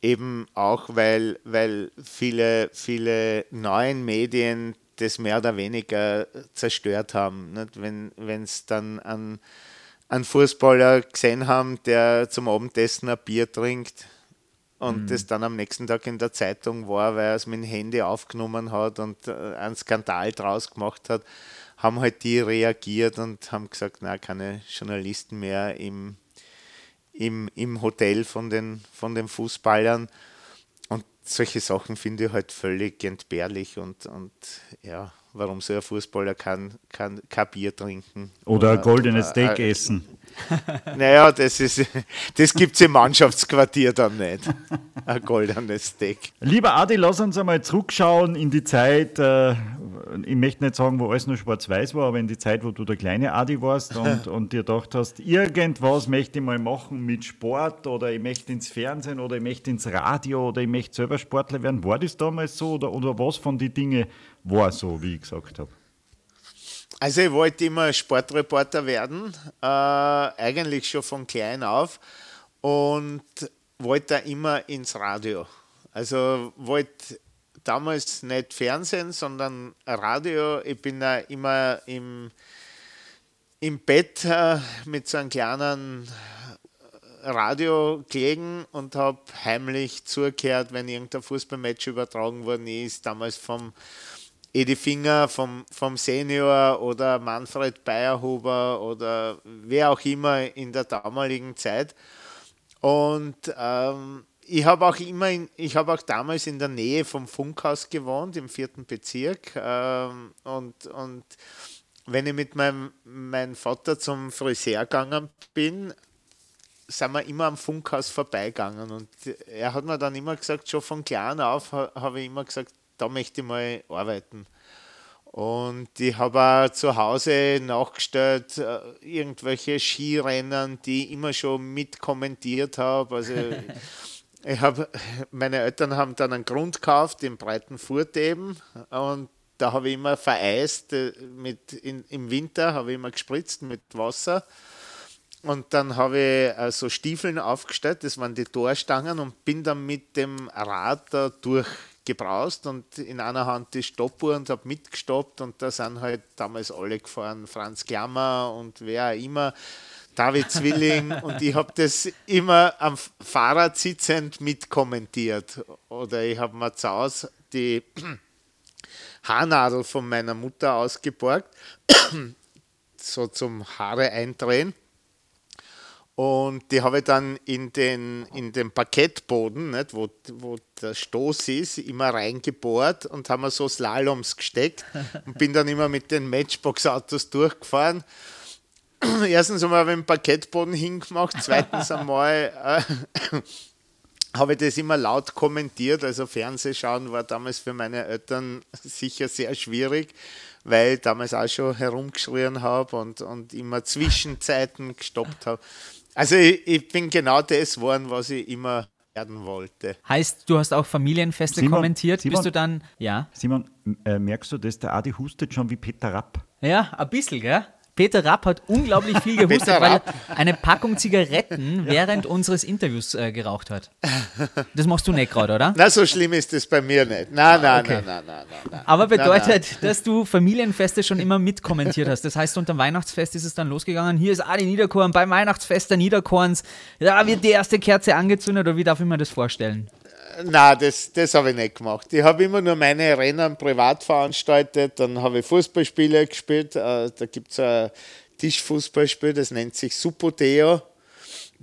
Eben auch, weil, weil viele, viele neuen Medien das mehr oder weniger zerstört haben. Nicht? Wenn es dann an einen Fußballer gesehen haben, der zum Abendessen ein Bier trinkt, und das dann am nächsten Tag in der Zeitung war, weil er es mit dem Handy aufgenommen hat und äh, einen Skandal draus gemacht hat, haben halt die reagiert und haben gesagt, na, keine Journalisten mehr im, im, im Hotel von den, von den Fußballern. Und solche Sachen finde ich halt völlig entbehrlich und, und ja, warum soll ein Fußballer kein, kein, kein Bier trinken? Oder ein goldenes äh, Steak äh, essen. Naja, das, ist, das gibt es im Mannschaftsquartier dann nicht. Ein goldenes Steak. Lieber Adi, lass uns einmal zurückschauen in die Zeit, äh, ich möchte nicht sagen, wo alles nur schwarz-weiß war, aber in die Zeit, wo du der kleine Adi warst und, und dir gedacht hast, irgendwas möchte ich mal machen mit Sport oder ich möchte ins Fernsehen oder ich möchte ins Radio oder ich möchte selber Sportler werden. War das damals so oder, oder was von den Dingen war so, wie ich gesagt habe? Also ich wollte immer Sportreporter werden, äh, eigentlich schon von klein auf und wollte immer ins Radio. Also wollte damals nicht Fernsehen, sondern Radio. Ich bin da immer im, im Bett äh, mit so einem kleinen Radio gelegen und habe heimlich zugehört, wenn irgendein Fußballmatch übertragen worden ist, damals vom Edi Finger, vom, vom Senior oder Manfred Bayerhuber oder wer auch immer in der damaligen Zeit. Und ähm, ich habe auch immer, in, ich habe auch damals in der Nähe vom Funkhaus gewohnt, im vierten Bezirk. Ähm, und, und wenn ich mit meinem, meinem Vater zum Friseur gegangen bin, sind wir immer am Funkhaus vorbeigegangen. Und er hat mir dann immer gesagt, schon von klein auf ha- habe ich immer gesagt, da möchte ich mal arbeiten. Und ich habe auch zu Hause nachgestellt, äh, irgendwelche Skirennen, die ich immer schon mitkommentiert habe. Also ich habe, meine Eltern haben dann einen Grund gekauft in Breitenfurt eben und da habe ich immer vereist, äh, mit in, im Winter habe ich immer gespritzt mit Wasser. Und dann habe ich äh, so Stiefeln aufgestellt, das waren die Torstangen und bin dann mit dem Rad da durch gebraust und in einer Hand die Stoppuhr und habe mitgestoppt und da sind halt damals alle gefahren, Franz Klammer und wer auch immer, David Zwilling und ich habe das immer am Fahrrad sitzend mitkommentiert. Oder ich habe mir zu Hause die Haarnadel von meiner Mutter ausgeborgt, so zum Haare eindrehen und die habe ich dann in den, in den Parkettboden, nicht, wo, wo der Stoß ist, immer reingebohrt und haben wir so Slaloms gesteckt und bin dann immer mit den Matchbox-Autos durchgefahren. Erstens einmal habe ich den Parkettboden hingemacht, zweitens einmal äh, habe ich das immer laut kommentiert. Also Fernsehschauen war damals für meine Eltern sicher sehr schwierig, weil ich damals auch schon herumgeschrien habe und, und immer Zwischenzeiten gestoppt habe. Also ich, ich, bin genau das geworden, was ich immer werden wollte. Heißt, du hast auch Familienfeste Simon, kommentiert? Simon, Bist du dann, ja? Simon, äh, merkst du, dass der Adi hustet schon wie Peter Rapp? Ja, ein bisschen, gell? Peter Rapp hat unglaublich viel gehustet, weil er eine Packung Zigaretten während unseres Interviews äh, geraucht hat. Das machst du nicht gerade, oder? Na, so schlimm ist das bei mir nicht. Nein, nein, okay. nein, nein, nein, nein. Aber bedeutet, nein, nein. dass du Familienfeste schon immer mitkommentiert hast. Das heißt, unter Weihnachtsfest ist es dann losgegangen. Hier ist Adi Niederkorn beim Weihnachtsfest der Niederkorns. Da wird die erste Kerze angezündet, oder wie darf ich mir das vorstellen? Nein, das, das habe ich nicht gemacht. Ich habe immer nur meine Rennen privat veranstaltet. Dann habe ich Fußballspiele gespielt. Äh, da gibt es ein Tischfußballspiel, das nennt sich Supoteo.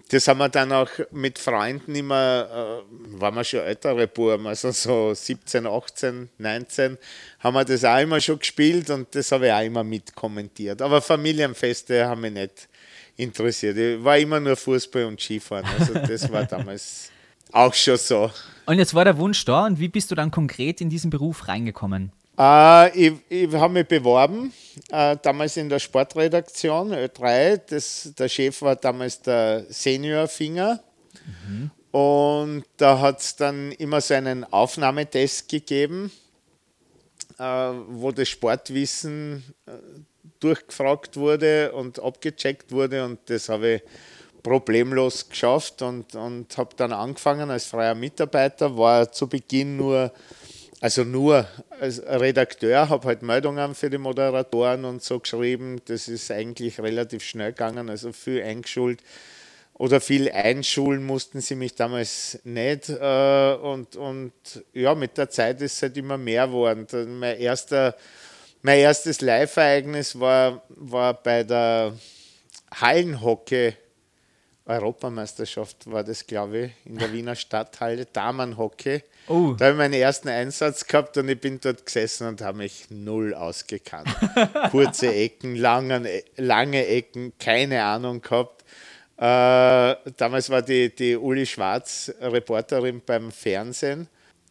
Das haben wir dann auch mit Freunden immer, äh, waren wir schon ältere Buben, also so 17, 18, 19, haben wir das auch immer schon gespielt und das habe ich auch immer mitkommentiert. Aber Familienfeste haben mich nicht interessiert. Ich war immer nur Fußball und Skifahren. Also das war damals auch schon so. Und jetzt war der Wunsch da und wie bist du dann konkret in diesen Beruf reingekommen? Äh, ich, ich habe mich beworben, äh, damals in der Sportredaktion Ö3. Das, der Chef war damals der Senior Finger. Mhm. Und da hat es dann immer so einen Aufnahmetest gegeben, äh, wo das Sportwissen äh, durchgefragt wurde und abgecheckt wurde. Und das habe ich problemlos geschafft und, und habe dann angefangen als freier Mitarbeiter, war zu Beginn nur, also nur als Redakteur, habe halt Meldungen für die Moderatoren und so geschrieben. Das ist eigentlich relativ schnell gegangen, also viel eingeschult oder viel einschulen mussten sie mich damals nicht. Äh, und, und ja, mit der Zeit ist es halt immer mehr geworden. Mein, erster, mein erstes Live-Ereignis war, war bei der Hallenhockey Europameisterschaft war das, glaube ich, in der Wiener Stadthalle, Damenhockey. Oh. Da habe ich meinen ersten Einsatz gehabt und ich bin dort gesessen und habe mich null ausgekannt. Kurze Ecken, langen, lange Ecken, keine Ahnung gehabt. Äh, damals war die, die Uli Schwarz Reporterin beim Fernsehen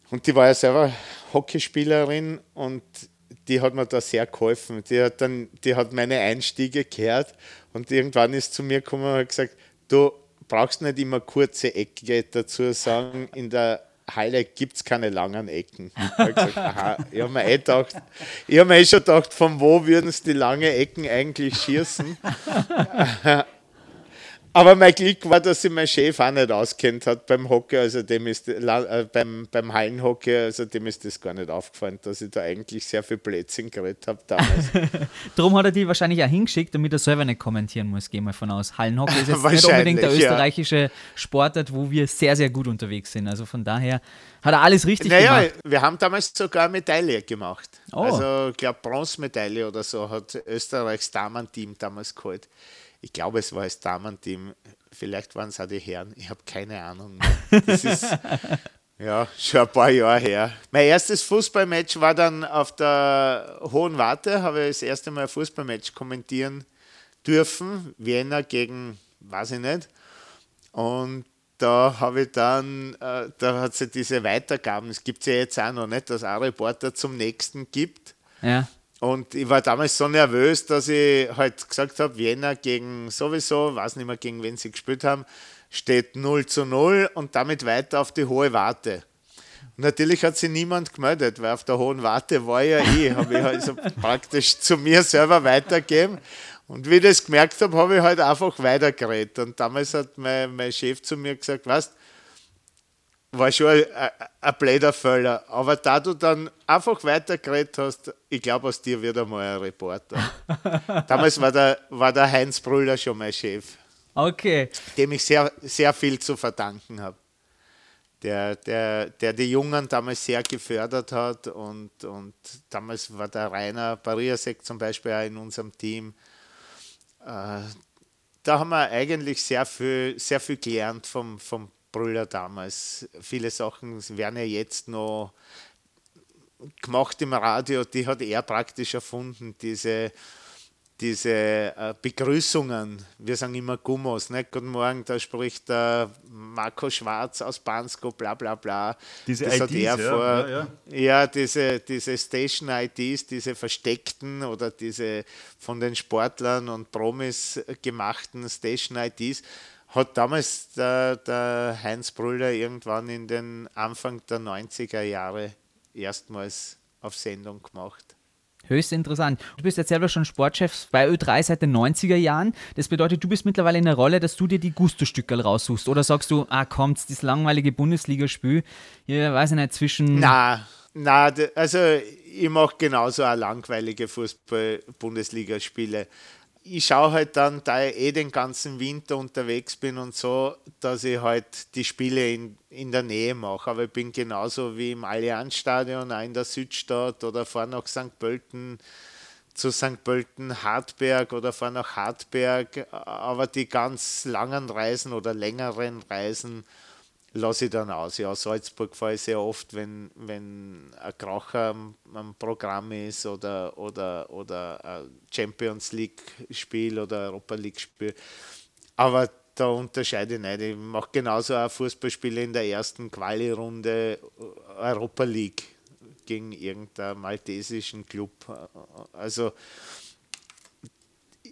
und die war ja selber Hockeyspielerin und die hat mir da sehr geholfen. Die hat, dann, die hat meine Einstiege gehört und irgendwann ist zu mir gekommen und hat gesagt, du brauchst nicht immer kurze Ecke dazu sagen, in der Halle gibt es keine langen Ecken. Ich habe habe mir, eh gedacht, ich hab mir eh schon gedacht, von wo würden es die langen Ecken eigentlich schießen? Aber mein Glück war, dass sich mein Chef auch nicht auskennt hat beim Hockey, also dem ist äh, beim, beim Hallenhockey, also dem ist das gar nicht aufgefallen, dass ich da eigentlich sehr viel Blödsinn geredet habe damals. Darum hat er die wahrscheinlich auch hingeschickt, damit er selber nicht kommentieren muss, gehen wir von aus. Hallenhockey ist jetzt nicht unbedingt der österreichische ja. Sportart, wo wir sehr, sehr gut unterwegs sind. Also von daher hat er alles richtig naja, gemacht. Wir haben damals sogar eine Medaille gemacht. Oh. Also ich glaube Bronzemedaille oder so hat Österreichs Damenteam damals geholt. Ich glaube, es war das Damenteam. Vielleicht waren es auch die Herren. Ich habe keine Ahnung. Das ist ja schon ein paar Jahre her. Mein erstes Fußballmatch war dann auf der Hohen Warte. Habe ich das erste Mal ein Fußballmatch kommentieren dürfen. Vienna gegen, weiß ich nicht. Und da habe ich dann, äh, da hat es ja diese Weitergaben, es gibt es ja jetzt auch noch nicht, dass ein Reporter zum nächsten gibt. Ja. Und ich war damals so nervös, dass ich halt gesagt habe, Vienna gegen sowieso, weiß nicht mehr gegen wen sie gespielt haben, steht 0 zu 0 und damit weiter auf die hohe Warte. Und natürlich hat sich niemand gemeldet, weil auf der hohen Warte war ja ich, habe ich also praktisch zu mir selber weitergegeben. Und wie ich das gemerkt habe, habe ich halt einfach weitergeredet. Und damals hat mein, mein Chef zu mir gesagt, weißt war schon ein, ein blöder Fehler. Aber da du dann einfach weitergeredet hast, ich glaube, aus dir wird einmal ein Reporter. Damals war der, war der Heinz Brüller schon mein Chef. Okay. Dem ich sehr, sehr viel zu verdanken habe. Der, der, der die Jungen damals sehr gefördert hat und, und damals war der Rainer Pariasek zum Beispiel auch in unserem Team. Äh, da haben wir eigentlich sehr viel, sehr viel gelernt vom, vom Brüller damals. Viele Sachen werden ja jetzt noch gemacht im Radio, die hat er praktisch erfunden, diese, diese äh, Begrüßungen. Wir sagen immer Gummos, ne? Guten Morgen, da spricht der Marco Schwarz aus Bansko, bla bla bla. Diese das IDs, hat er ja, vor, ja, ja. ja, diese, diese Station-IDs, diese versteckten oder diese von den Sportlern und Promis gemachten Station-IDs hat damals der, der Heinz Brüller irgendwann in den Anfang der 90er Jahre erstmals auf Sendung gemacht. Höchst interessant. Du bist jetzt selber schon Sportchef bei Ö3 seit den 90er Jahren. Das bedeutet, du bist mittlerweile in der Rolle, dass du dir die Gusto-Stückerl raussuchst. Oder sagst du, ah, kommt, das langweilige Bundesligaspiel, hier, weiß ich nicht, zwischen. Na, na, also ich mache genauso auch langweilige Fußball-Bundesligaspiele ich schaue halt dann, da ich eh den ganzen Winter unterwegs bin und so, dass ich halt die Spiele in, in der Nähe mache. Aber ich bin genauso wie im Allianzstadion, auch in der Südstadt oder fahre nach St. Pölten zu St. Pölten, Hartberg oder fahre nach Hartberg. Aber die ganz langen Reisen oder längeren Reisen lasse ich dann aus. Ja, Salzburg fahre ich sehr oft, wenn, wenn ein Kracher am, am Programm ist oder, oder, oder ein Champions League-Spiel oder Europa League-Spiel. Aber da unterscheide ich nicht. Ich mache genauso auch Fußballspiele in der ersten Quali-Runde Europa League gegen irgendeinen maltesischen Club. Also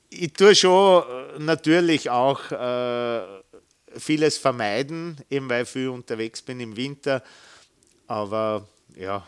ich tue schon natürlich auch äh, vieles vermeiden, eben weil ich viel unterwegs bin im Winter. Aber ja,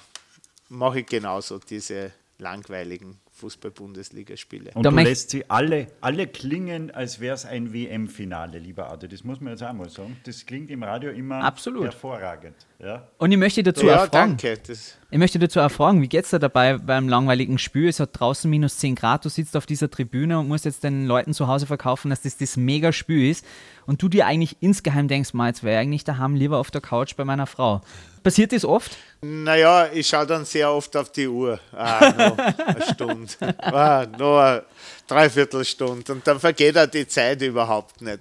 mache ich genauso diese langweiligen Fußball-Bundesligaspiele. Und Da du lässt sie alle, alle klingen, als wäre es ein WM-Finale, lieber Ade. Das muss man jetzt auch mal sagen. Das klingt im Radio immer Absolut. hervorragend. Ja? Und ich möchte dazu Ja, erfragen. danke. Das, Ich möchte dazu erfragen, wie geht's dir dabei beim langweiligen Spiel? Es hat draußen minus 10 Grad, du sitzt auf dieser Tribüne und musst jetzt den Leuten zu Hause verkaufen, dass das das mega Spiel ist und du dir eigentlich insgeheim denkst, mal, jetzt wäre ich eigentlich daheim lieber auf der Couch bei meiner Frau. Passiert das oft? naja, ich schaue dann sehr oft auf die Uhr. Ah, noch eine Stunde. Ah, noch Dreiviertelstunde. Und dann vergeht auch die Zeit überhaupt nicht.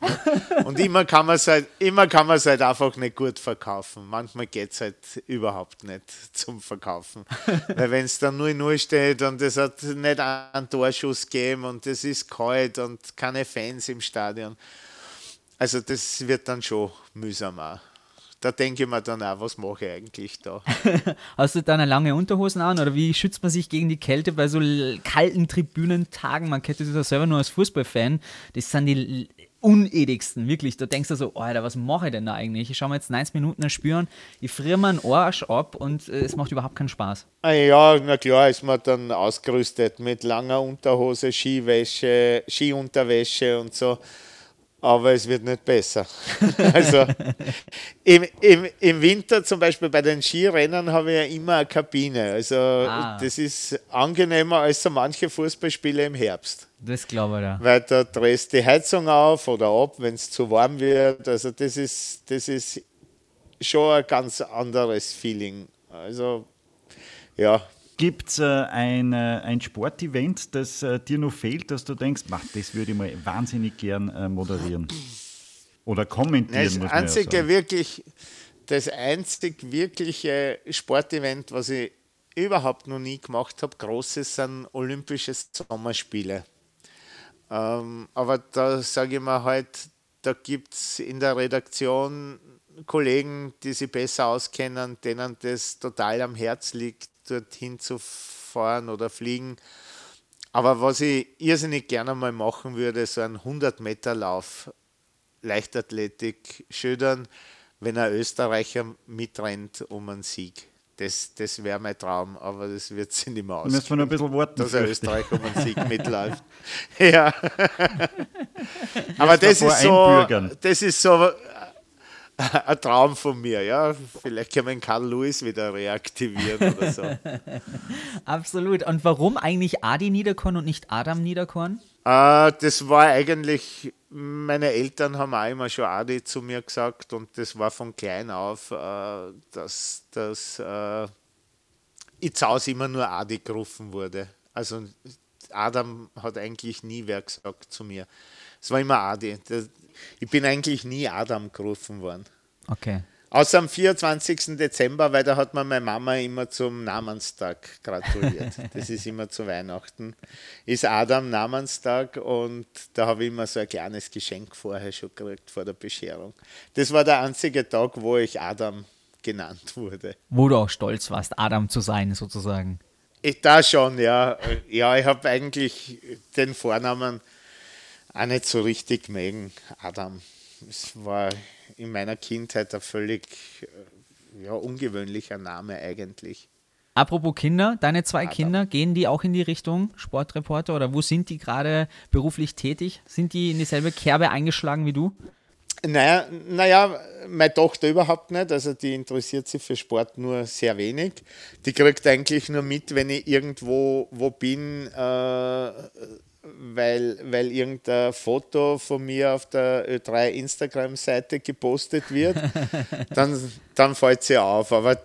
Und immer kann man es halt, immer kann man es halt einfach nicht gut verkaufen. Manchmal geht es halt überhaupt nicht zum Verkaufen. Weil wenn es dann 0-0 steht und es hat nicht einen Torschuss gegeben und es ist kalt und keine Fans im Stadion. Also das wird dann schon mühsam auch. Da denke ich mir dann auch, was mache ich eigentlich da? Hast du deine lange Unterhosen an oder wie schützt man sich gegen die Kälte bei so kalten Tribünentagen? Man kennt das ja selber nur als Fußballfan. Das sind die unedigsten, wirklich. Da denkst du so, Alter, was mache ich denn da eigentlich? Ich schaue mir jetzt 90 Minuten an, ich friere mir einen Arsch ab und äh, es macht überhaupt keinen Spaß. Ah ja, na klar ist man dann ausgerüstet mit langer Unterhose, Skiwäsche, Skiunterwäsche und so. Aber es wird nicht besser. also im, im, im Winter zum Beispiel bei den Skirennen habe ich ja immer eine Kabine. Also Ah. das ist angenehmer als so manche Fußballspiele im Herbst. Das glaube ich ja. Weil da drehst die Heizung auf oder ab, wenn es zu warm wird. Also das ist, das ist schon ein ganz anderes Feeling. Also ja, Gibt es äh, ein, äh, ein Sportevent, das äh, dir noch fehlt, dass du denkst, "Mach, das würde ich mal wahnsinnig gern äh, moderieren? Oder kommentieren, Das ja einzige sagen. wirklich, das einzig wirkliche Sportevent, was ich überhaupt noch nie gemacht habe, großes sind Olympische Sommerspiele. Ähm, aber da sage ich mir halt, da gibt es in der Redaktion Kollegen, die sich besser auskennen, denen das total am Herz liegt, dorthin zu fahren oder fliegen. Aber was ich irrsinnig gerne mal machen würde, so ein 100-Meter-Lauf, Leichtathletik, schildern, wenn ein Österreicher mitrennt um einen Sieg. Das, das wäre mein Traum, aber das wird sich nicht mehr aus. Müssen wir noch ein bisschen warten. Dass ein Österreicher um einen Sieg mitläuft. ja. aber das ist, so, das ist so ein Traum von mir, ja. Vielleicht können wir Karl Lewis wieder reaktivieren oder so. Absolut. Und warum eigentlich Adi Niederkorn und nicht Adam Niederkorn? Äh, das war eigentlich, meine Eltern haben auch immer schon Adi zu mir gesagt und das war von klein auf, äh, dass, dass äh, ich zu Hause immer nur Adi gerufen wurde. Also Adam hat eigentlich nie wer gesagt zu mir. Es war immer Adi. Ich bin eigentlich nie Adam gerufen worden. Okay. Außer am 24. Dezember, weil da hat mir meine Mama immer zum Namenstag gratuliert. das ist immer zu Weihnachten. Ist Adam Namenstag und da habe ich immer so ein kleines Geschenk vorher schon gekriegt vor der Bescherung. Das war der einzige Tag, wo ich Adam genannt wurde. Wo du auch stolz warst, Adam zu sein, sozusagen. Ich da schon, ja. Ja, ich habe eigentlich den Vornamen auch nicht so richtig mögen, Adam. Es war in meiner Kindheit ein völlig äh, ja, ungewöhnlicher Name eigentlich. Apropos Kinder, deine zwei Adam. Kinder, gehen die auch in die Richtung Sportreporter oder wo sind die gerade beruflich tätig? Sind die in dieselbe Kerbe eingeschlagen wie du? Naja, naja, meine Tochter überhaupt nicht. Also die interessiert sich für Sport nur sehr wenig. Die kriegt eigentlich nur mit, wenn ich irgendwo wo bin, äh, weil, weil irgendein Foto von mir auf der Ö3 Instagram-Seite gepostet wird, dann, dann fällt sie auf. Aber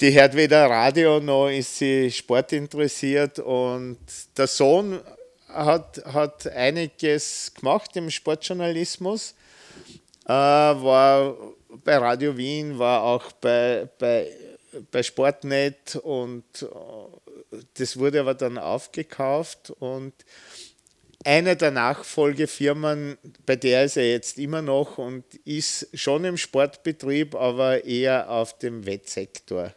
die hört weder Radio noch ist sie sportinteressiert und der Sohn hat, hat einiges gemacht im Sportjournalismus, äh, war bei Radio Wien, war auch bei, bei, bei Sportnet und das wurde aber dann aufgekauft und eine der Nachfolgefirmen, bei der ist er jetzt immer noch und ist schon im Sportbetrieb, aber eher auf dem Wettsektor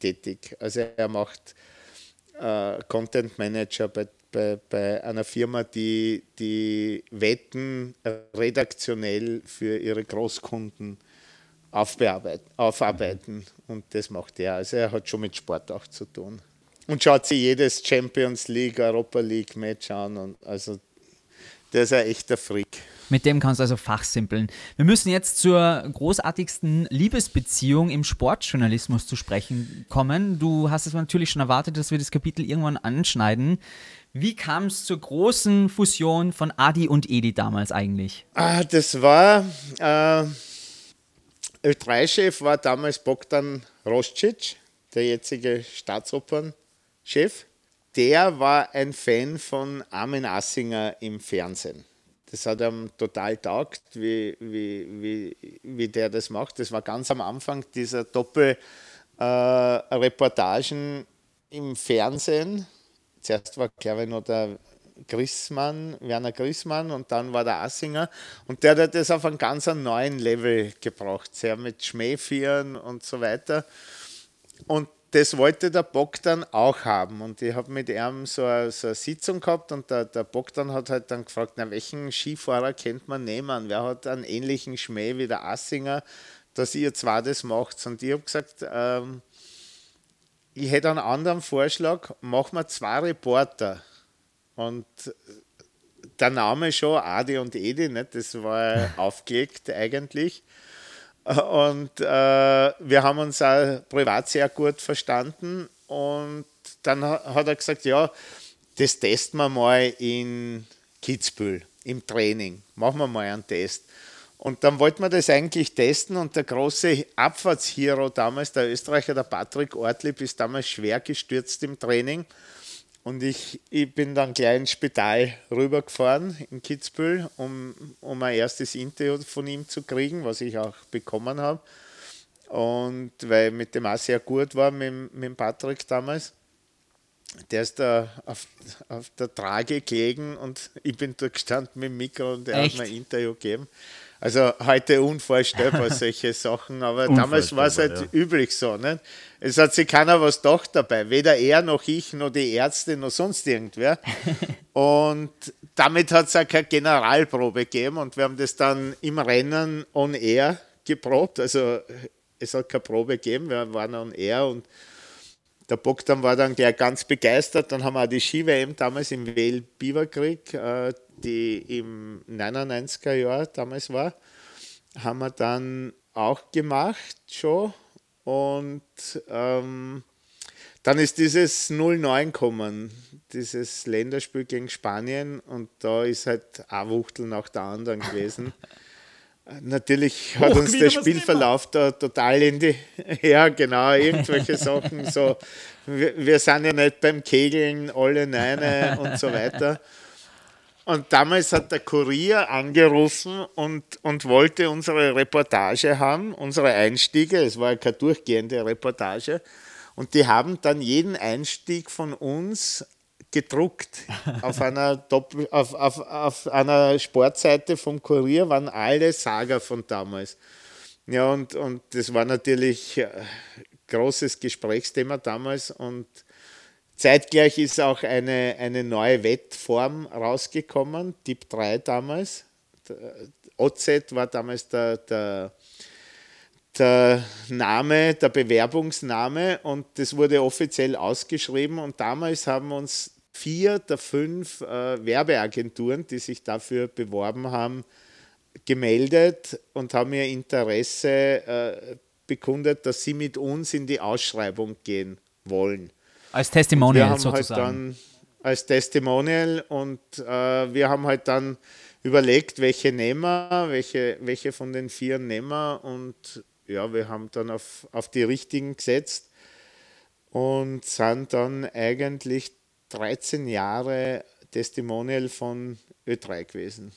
tätig. Also er macht äh, Content Manager bei, bei, bei einer Firma, die die Wetten redaktionell für ihre Großkunden aufarbeiten. Und das macht er. Also er hat schon mit Sport auch zu tun und schaut sich jedes Champions League, Europa League Match an. Und also der ist ein echter Freak. Mit dem kannst du also fachsimpeln. Wir müssen jetzt zur großartigsten Liebesbeziehung im Sportjournalismus zu sprechen kommen. Du hast es natürlich schon erwartet, dass wir das Kapitel irgendwann anschneiden. Wie kam es zur großen Fusion von Adi und Edi damals eigentlich? Ah, das war, äh, Ö3-Chef war damals Bogdan Roscic, der jetzige Staatsopern. Chef, der war ein Fan von Armin Assinger im Fernsehen. Das hat ihm total taugt, wie, wie, wie, wie der das macht. Das war ganz am Anfang dieser Doppel-Reportagen äh, im Fernsehen. Zuerst war, glaube ich, noch der Grissmann, Werner Grissmann und dann war der Assinger. Und der hat das auf einen ganz neuen Level gebracht, sehr mit Schmähvieren und so weiter. Und das wollte der Bogdan auch haben. Und ich habe mit ihm so eine, so eine, Sitzung gehabt und der, der Bogdan hat halt dann gefragt, na, welchen Skifahrer kennt man nehmen? Wer hat einen ähnlichen Schmäh wie der Assinger, dass ihr zwar das macht? Und ich habe gesagt, ähm, ich hätte einen anderen Vorschlag, machen wir zwei Reporter. Und der Name schon, Adi und Edi, nicht? das war aufgelegt eigentlich. Und äh, wir haben uns auch privat sehr gut verstanden. Und dann hat er gesagt, ja, das testen wir mal in Kitzbühel im Training. Machen wir mal einen Test. Und dann wollten wir das eigentlich testen und der große Abfahrtshero damals, der Österreicher, der Patrick Ortlieb, ist damals schwer gestürzt im Training und ich, ich bin dann gleich ins Spital rübergefahren in Kitzbühel, um, um ein erstes Interview von ihm zu kriegen, was ich auch bekommen habe. Und weil mit dem auch sehr gut war, mit, mit Patrick damals. Der ist da auf, auf der Trage gelegen und ich bin da gestanden mit dem Mikro und er Echt? hat mir ein Interview gegeben. Also heute unvorstellbar solche Sachen, aber damals war es halt ja. üblich so. Nicht? Es hat sich keiner was gedacht dabei, weder er noch ich, noch die Ärzte, noch sonst irgendwer. und damit hat es auch keine Generalprobe gegeben und wir haben das dann im Rennen on air geprobt. Also es hat keine Probe gegeben, wir waren on air und der Bogdan war dann gleich ganz begeistert. Dann haben wir auch die Ski-WM damals im Weil Beaverkrieg, äh, die im 99er Jahr damals war, haben wir dann auch gemacht schon. Und ähm, dann ist dieses 0-9 gekommen, dieses Länderspiel gegen Spanien. Und da ist halt ein Wuchtel nach der anderen gewesen. Natürlich hat uns der Spielverlauf da total in die. Ja, genau, irgendwelche Sachen. So, wir, wir sind ja nicht beim Kegeln alle Neine und so weiter. Und damals hat der Kurier angerufen und, und wollte unsere Reportage haben, unsere Einstiege. Es war keine durchgehende Reportage. Und die haben dann jeden Einstieg von uns gedruckt. auf, einer Doppel, auf, auf, auf einer Sportseite vom Kurier waren alle Saga von damals. Ja, und, und das war natürlich ein großes Gesprächsthema damals. Und zeitgleich ist auch eine, eine neue Wettform rausgekommen, Typ 3 damals. OZ war damals der, der, der Name, der Bewerbungsname und das wurde offiziell ausgeschrieben und damals haben uns vier der fünf äh, Werbeagenturen, die sich dafür beworben haben, gemeldet und haben ihr Interesse äh, bekundet, dass sie mit uns in die Ausschreibung gehen wollen. Als Testimonial halt sozusagen. Halt dann, als Testimonial und äh, wir haben halt dann überlegt, welche nehmen wir, welche, welche von den vier nehmen wir und ja, wir haben dann auf, auf die richtigen gesetzt und sind dann eigentlich 13 Jahre Testimonial von Ö3 gewesen.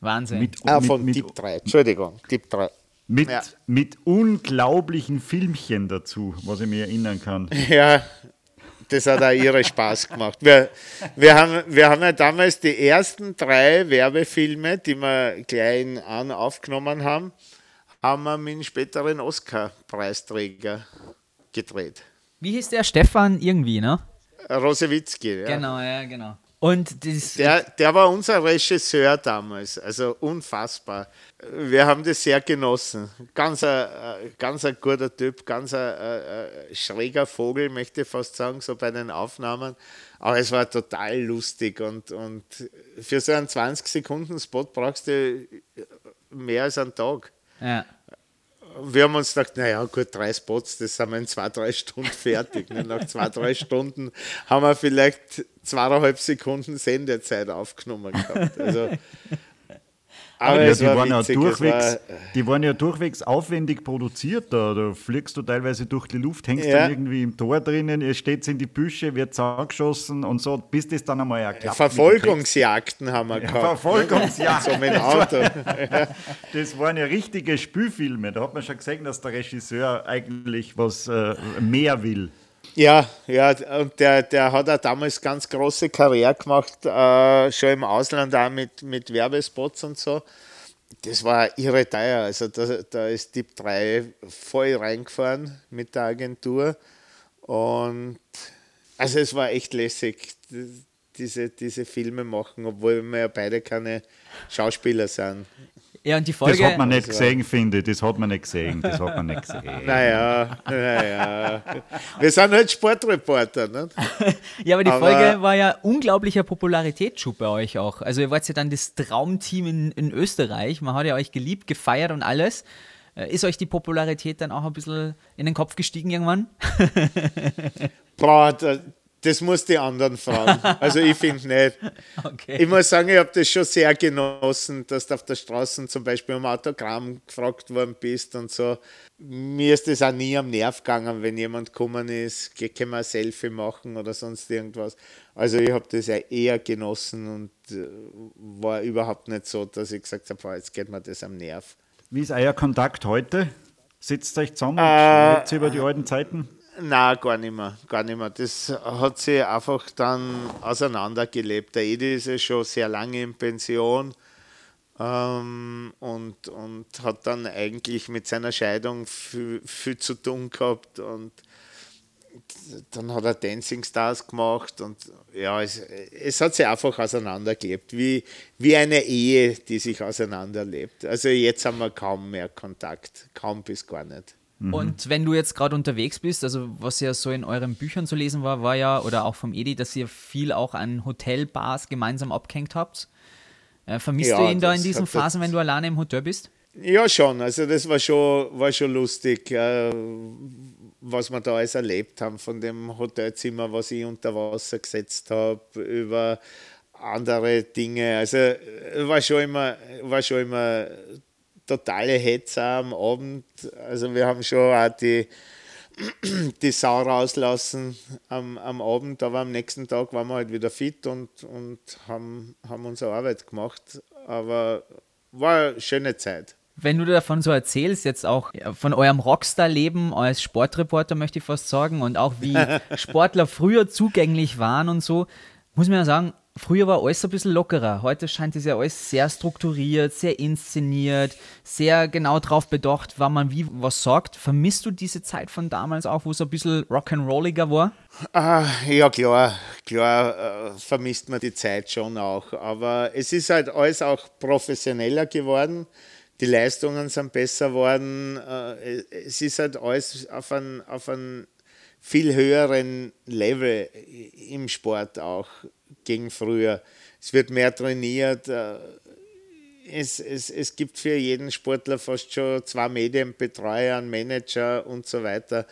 Wahnsinn. Mit, ah, von mit, Typ 3, Entschuldigung, Typ 3. Mit, ja. mit unglaublichen Filmchen dazu, was ich mir erinnern kann. Ja, das hat auch ihre Spaß gemacht. Wir, wir, haben, wir haben ja damals die ersten drei Werbefilme, die wir gleich an aufgenommen haben, haben wir mit dem späteren Oscar-Preisträger gedreht. Wie hieß der? Stefan irgendwie, ne? Rosewitzki, ja. Genau, ja, genau. Und der, der war unser Regisseur damals, also unfassbar. Wir haben das sehr genossen. Ganz ein, äh, ganz ein guter Typ, ganz ein, ein, ein schräger Vogel, möchte ich fast sagen, so bei den Aufnahmen. Aber es war total lustig und, und für so einen 20-Sekunden-Spot brauchst du mehr als einen Tag. Ja wir haben uns gedacht, naja, gut, drei Spots, das sind wir in zwei, drei Stunden fertig. Ne? Nach zwei, drei Stunden haben wir vielleicht zweieinhalb Sekunden Sendezeit aufgenommen gehabt. Also, aber ja, die, war waren witzig, ja durchwegs, war, die waren ja durchwegs aufwendig produziert. Da, da fliegst du teilweise durch die Luft, hängst ja. dann irgendwie im Tor drinnen, ihr steht in die Büsche, wird angeschossen und so, bis das dann einmal erklappt. Verfolgungsjagden haben wir ja, gehabt. Verfolgungsjagden. so mit Auto. das waren ja richtige Spielfilme. Da hat man schon gesehen, dass der Regisseur eigentlich was äh, mehr will. Ja, ja, und der, der hat auch damals ganz große Karriere gemacht, äh, schon im Ausland auch mit, mit Werbespots und so. Das war irre teuer. Also da, da ist Tipp 3 voll reingefahren mit der Agentur. Und also es war echt lässig, diese, diese Filme machen, obwohl wir ja beide keine Schauspieler sind. Ja, und die Folge. Das hat man nicht gesehen, finde ich. Das hat man nicht gesehen. Das hat man nicht gesehen. naja, naja. Wir sind halt Sportreporter, ne? ja, aber die aber Folge war ja unglaublicher Popularitätsschub bei euch auch. Also, ihr wart ja dann das Traumteam in, in Österreich. Man hat ja euch geliebt, gefeiert und alles. Äh, ist euch die Popularität dann auch ein bisschen in den Kopf gestiegen irgendwann? Boah, das muss die anderen fragen. Also ich finde nicht. Okay. Ich muss sagen, ich habe das schon sehr genossen, dass du auf der Straße zum Beispiel um Autogramm gefragt worden bist und so. Mir ist das auch nie am Nerv gegangen, wenn jemand gekommen ist, können wir ein Selfie machen oder sonst irgendwas. Also ich habe das ja eher genossen und äh, war überhaupt nicht so, dass ich gesagt habe, jetzt geht mir das am Nerv. Wie ist euer Kontakt heute? Sitzt euch zusammen und äh, über die alten Zeiten? Nein, gar nicht mehr. Gar nicht mehr. Das hat sich einfach dann auseinandergelebt. Der Edi ist ja schon sehr lange in Pension. ähm, und, und hat dann eigentlich mit seiner Scheidung viel, viel zu tun gehabt und dann hat er Dancing Stars gemacht und ja, es, es hat sich einfach auseinandergelebt, wie, wie eine Ehe, die sich auseinanderlebt. Also jetzt haben wir kaum mehr Kontakt, kaum bis gar nicht. Mhm. Und wenn du jetzt gerade unterwegs bist, also was ja so in euren Büchern zu lesen war, war ja, oder auch vom Edi, dass ihr viel auch an Hotelbars gemeinsam abgehängt habt. Äh, vermisst ja, du ihn da in diesen Phasen, wenn du alleine im Hotel bist? Ja, schon. Also das war schon, war schon lustig, äh, was wir da alles erlebt haben von dem Hotelzimmer, was ich unter Wasser gesetzt habe, über andere Dinge. Also war schon immer, war schon immer totale Hetze am Abend. Also wir haben schon auch die, die Sau rauslassen am, am Abend, aber am nächsten Tag waren wir halt wieder fit und, und haben, haben unsere Arbeit gemacht. Aber war eine schöne Zeit. Wenn du davon so erzählst, jetzt auch von eurem Rockstar-Leben als Sportreporter, möchte ich fast sagen, und auch wie Sportler früher zugänglich waren und so, muss man ja sagen, früher war alles ein bisschen lockerer. Heute scheint es ja alles sehr strukturiert, sehr inszeniert, sehr genau darauf bedacht, wann man wie was sagt. Vermisst du diese Zeit von damals auch, wo es ein bisschen rock'n'rolliger war? Ah, ja, klar, klar äh, vermisst man die Zeit schon auch. Aber es ist halt alles auch professioneller geworden. Die Leistungen sind besser geworden. Äh, es ist halt alles auf einem auf ein viel höheren Level im Sport auch gegen früher. Es wird mehr trainiert. Äh, es, es, es gibt für jeden Sportler fast schon zwei Medienbetreuer, einen Manager und so weiter.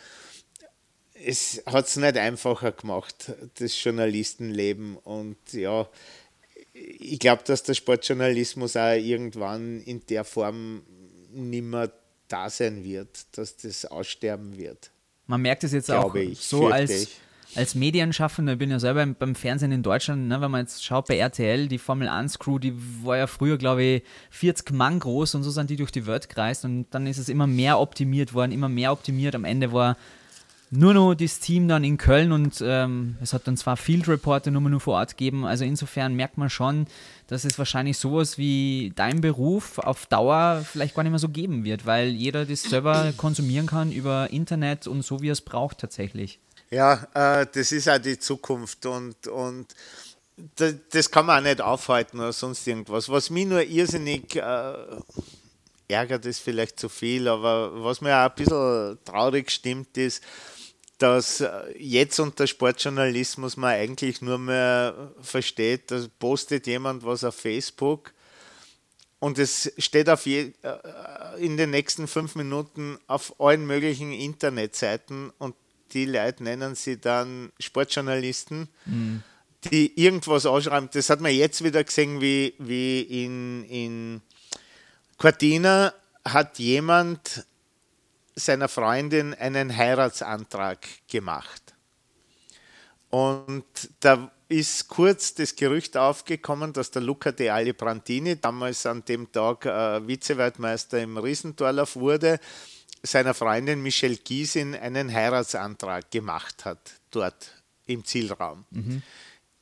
Es hat es nicht einfacher gemacht, das Journalistenleben. Und ja, ich glaube, dass der Sportjournalismus auch irgendwann in der Form nicht mehr da sein wird, dass das aussterben wird. Man merkt es jetzt Glaube auch ich, so als, ich als Medienschaffender, ich bin ja selber beim Fernsehen in Deutschland, ne, wenn man jetzt schaut bei RTL, die Formel 1 Crew, die war ja früher, glaube ich, 40 Mann groß und so sind die durch die Welt gereist und dann ist es immer mehr optimiert worden, immer mehr optimiert. Am Ende war nur noch das Team dann in Köln und ähm, es hat dann zwar Field Reporter nur, nur vor Ort gegeben. Also insofern merkt man schon, dass es wahrscheinlich sowas wie dein Beruf auf Dauer vielleicht gar nicht mehr so geben wird, weil jeder das selber konsumieren kann über Internet und so wie er es braucht tatsächlich. Ja, äh, das ist auch die Zukunft und, und das, das kann man auch nicht aufhalten oder sonst irgendwas. Was mich nur irrsinnig äh, ärgert, ist vielleicht zu viel, aber was mir auch ein bisschen traurig stimmt, ist, dass äh, jetzt unter Sportjournalismus man eigentlich nur mehr versteht, dass postet jemand was auf Facebook und es steht auf je, äh, in den nächsten fünf Minuten auf allen möglichen Internetseiten und die Leute nennen sie dann Sportjournalisten, mhm. die irgendwas ausschreiben. Das hat man jetzt wieder gesehen, wie, wie in, in Cortina hat jemand seiner Freundin einen Heiratsantrag gemacht. Und da ist kurz das Gerücht aufgekommen, dass der Luca De Ali Brantini, damals an dem Tag äh, Vizeweltmeister im Riesentorlauf wurde, seiner Freundin Michelle Giesin einen Heiratsantrag gemacht hat, dort im Zielraum. Mhm.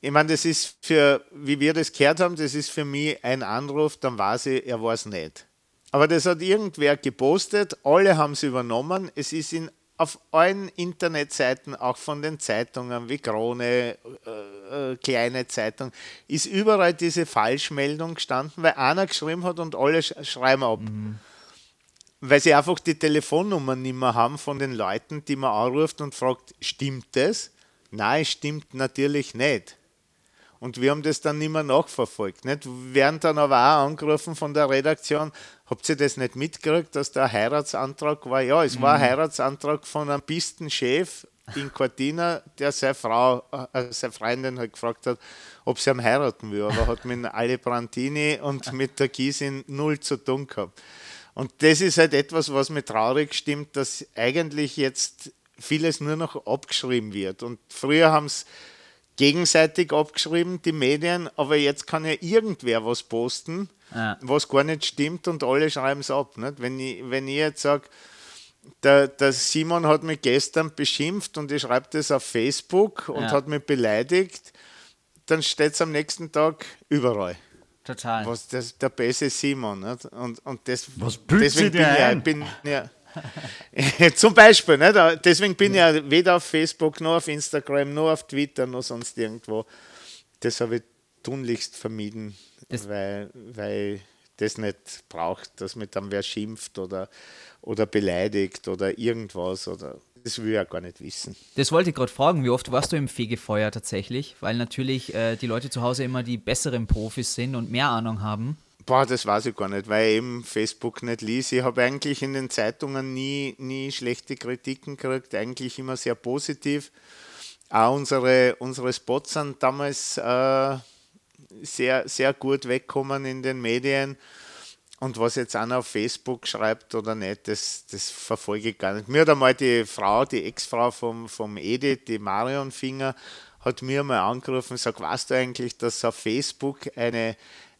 Ich meine, das ist für, wie wir das gehört haben, das ist für mich ein Anruf, dann weiß ich, er war es nicht. Aber das hat irgendwer gepostet, alle haben es übernommen. Es ist in, auf allen Internetseiten, auch von den Zeitungen wie Krone, äh, äh, kleine Zeitung, ist überall diese Falschmeldung gestanden, weil einer geschrieben hat und alle schreiben ab. Mhm. Weil sie einfach die Telefonnummer nicht mehr haben von den Leuten, die man anruft und fragt, stimmt das? Nein, stimmt natürlich nicht. Und wir haben das dann nicht mehr nachverfolgt. Nicht? Wir werden dann aber auch angerufen von der Redaktion, habt ihr das nicht mitgekriegt, dass der Heiratsantrag war? Ja, es war ein mhm. Heiratsantrag von einem Pistenchef in Cortina, der seine Frau, äh, seine Freundin halt gefragt hat, ob sie ihn heiraten will. Aber hat mit Ali Brantini und mit der Giesin null zu tun gehabt. Und das ist halt etwas, was mir traurig stimmt, dass eigentlich jetzt vieles nur noch abgeschrieben wird. Und früher haben es gegenseitig abgeschrieben, die Medien, aber jetzt kann ja irgendwer was posten, ja. was gar nicht stimmt und alle schreiben es ab. Nicht? Wenn, ich, wenn ich jetzt sage, der, der, Simon hat mich gestern beschimpft und ich schreibe das auf Facebook und ja. hat mich beleidigt, dann steht es am nächsten Tag überall. Total. Was das, der böse Simon. Nicht? Und, und das, Was bildet deswegen bin ich, ein? bin, ja, Zum Beispiel, nicht? deswegen bin ich ja weder auf Facebook, noch auf Instagram, noch auf Twitter, noch sonst irgendwo. Das habe ich tunlichst vermieden, Das- weil, weil ich das nicht braucht, dass mit dann wer schimpft oder, oder beleidigt oder irgendwas. Oder, das will ich ja gar nicht wissen. Das wollte ich gerade fragen, wie oft warst du im Fegefeuer tatsächlich? Weil natürlich äh, die Leute zu Hause immer die besseren Profis sind und mehr Ahnung haben. Boah, das weiß ich gar nicht, weil ich eben Facebook nicht liest. Ich habe eigentlich in den Zeitungen nie, nie schlechte Kritiken gekriegt, eigentlich immer sehr positiv. Auch unsere, unsere Spots sind damals äh, sehr, sehr gut weggekommen in den Medien. Und was jetzt einer auf Facebook schreibt oder nicht, das, das verfolge ich gar nicht. Mir hat einmal die Frau, die Ex-Frau vom, vom Edith, die Marion Finger, hat mir mal angerufen und gesagt, weißt du eigentlich, dass es auf Facebook eine,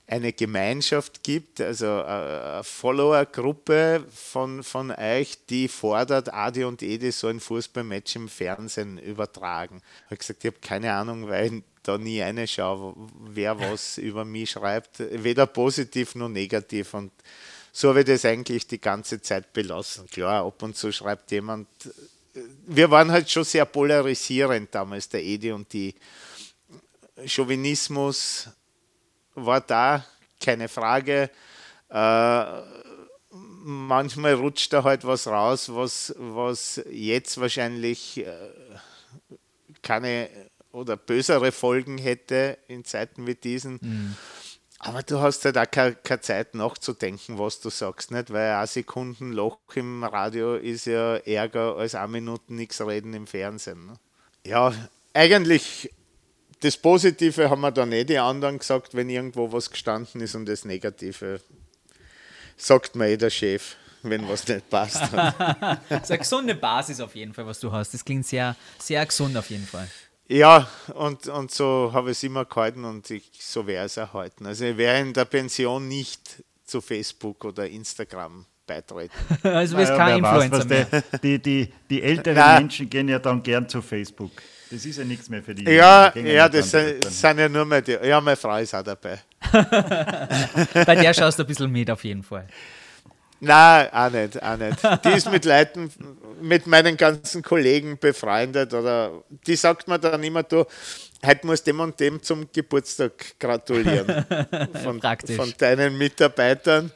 eine Gemeinschaft gibt, also äh, eine Follower-Gruppe von, von euch, die fordert, Adi und Edi so ein Fußballmatch im Fernsehen übertragen. Ich habe gesagt, ich habe keine Ahnung, weil da nie reinschaue, wer was über mich schreibt, weder positiv noch negativ. Und so habe ich das eigentlich die ganze Zeit belassen. Klar, ab und zu schreibt jemand, wir waren halt schon sehr polarisierend damals, der Edi und die. Chauvinismus war da, keine Frage. Äh, manchmal rutscht da halt was raus, was, was jetzt wahrscheinlich äh, keine oder bösere Folgen hätte in Zeiten wie diesen. Aber du hast halt auch keine, keine Zeit nachzudenken, was du sagst, nicht? Weil ein Sekunden Loch im Radio ist ja ärger als eine Minute nichts reden im Fernsehen. Ne? Ja, eigentlich das Positive haben wir dann eh die anderen gesagt, wenn irgendwo was gestanden ist und das Negative sagt mir eh der Chef, wenn was nicht passt. Das ist eine gesunde Basis auf jeden Fall, was du hast. Das klingt sehr, sehr gesund auf jeden Fall. Ja, und, und so habe ich es immer gehalten und ich, so ich es auch halten. Also ich werde in der Pension nicht zu Facebook oder Instagram beitreten. Also du bist Naja, kein weiß, Influencer was mehr. die, die, die älteren Nein. Menschen gehen ja dann gern zu Facebook. Das ist ja nichts mehr für die. Ja, Jungen, die gehen ja, das sind, sind ja nur mehr die. Ja, meine Frau ist auch dabei. Bei der schaust du ein bisschen mit auf jeden Fall. Nein, auch nicht, auch nicht. Die ist mit Leuten, mit meinen ganzen Kollegen befreundet oder die sagt mir dann immer, du, heute musst dem und dem zum Geburtstag gratulieren von, von deinen Mitarbeitern,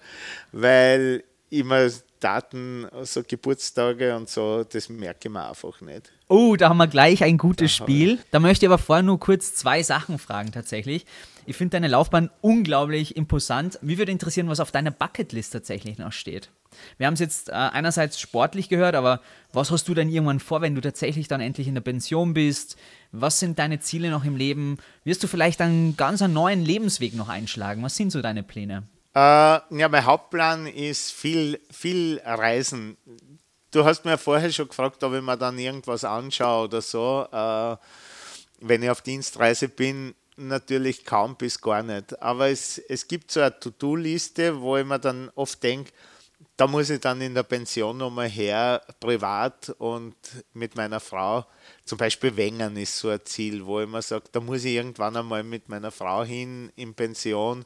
weil immer Daten, so Geburtstage und so, das merke ich mir einfach nicht. Oh, da haben wir gleich ein gutes Spiel. Da möchte ich aber vorher nur kurz zwei Sachen fragen tatsächlich. Ich finde deine Laufbahn unglaublich imposant. Mich würde interessieren, was auf deiner Bucketlist tatsächlich noch steht. Wir haben es jetzt äh, einerseits sportlich gehört, aber was hast du denn irgendwann vor, wenn du tatsächlich dann endlich in der Pension bist? Was sind deine Ziele noch im Leben? Wirst du vielleicht einen ganz neuen Lebensweg noch einschlagen? Was sind so deine Pläne? Äh, ja, mein Hauptplan ist viel, viel Reisen. Du hast mir vorher schon gefragt, ob ich mir dann irgendwas anschaue oder so. Äh, wenn ich auf Dienstreise bin, natürlich kaum bis gar nicht. Aber es, es gibt so eine To-Do-Liste, wo ich mir dann oft denke, da muss ich dann in der Pension nochmal her, privat und mit meiner Frau. Zum Beispiel Wengen ist so ein Ziel, wo ich mir sage, da muss ich irgendwann einmal mit meiner Frau hin in Pension.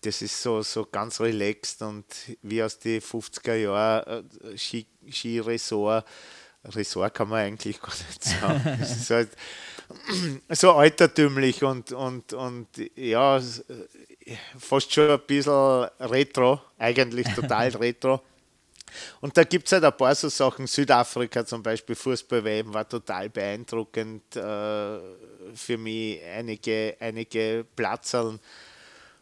Das ist so, so ganz relaxed und wie aus den 50er Jahren äh, Ski, Skiresort. Resort kann man eigentlich gar nicht sagen. Es ist halt so altertümlich und, und, und ja, s- fast schon ein bisschen retro, eigentlich total retro. Und da gibt es halt ein paar so Sachen. Südafrika zum Beispiel, Fußball-WM war total beeindruckend äh, für mich. Einige, einige Platzerl,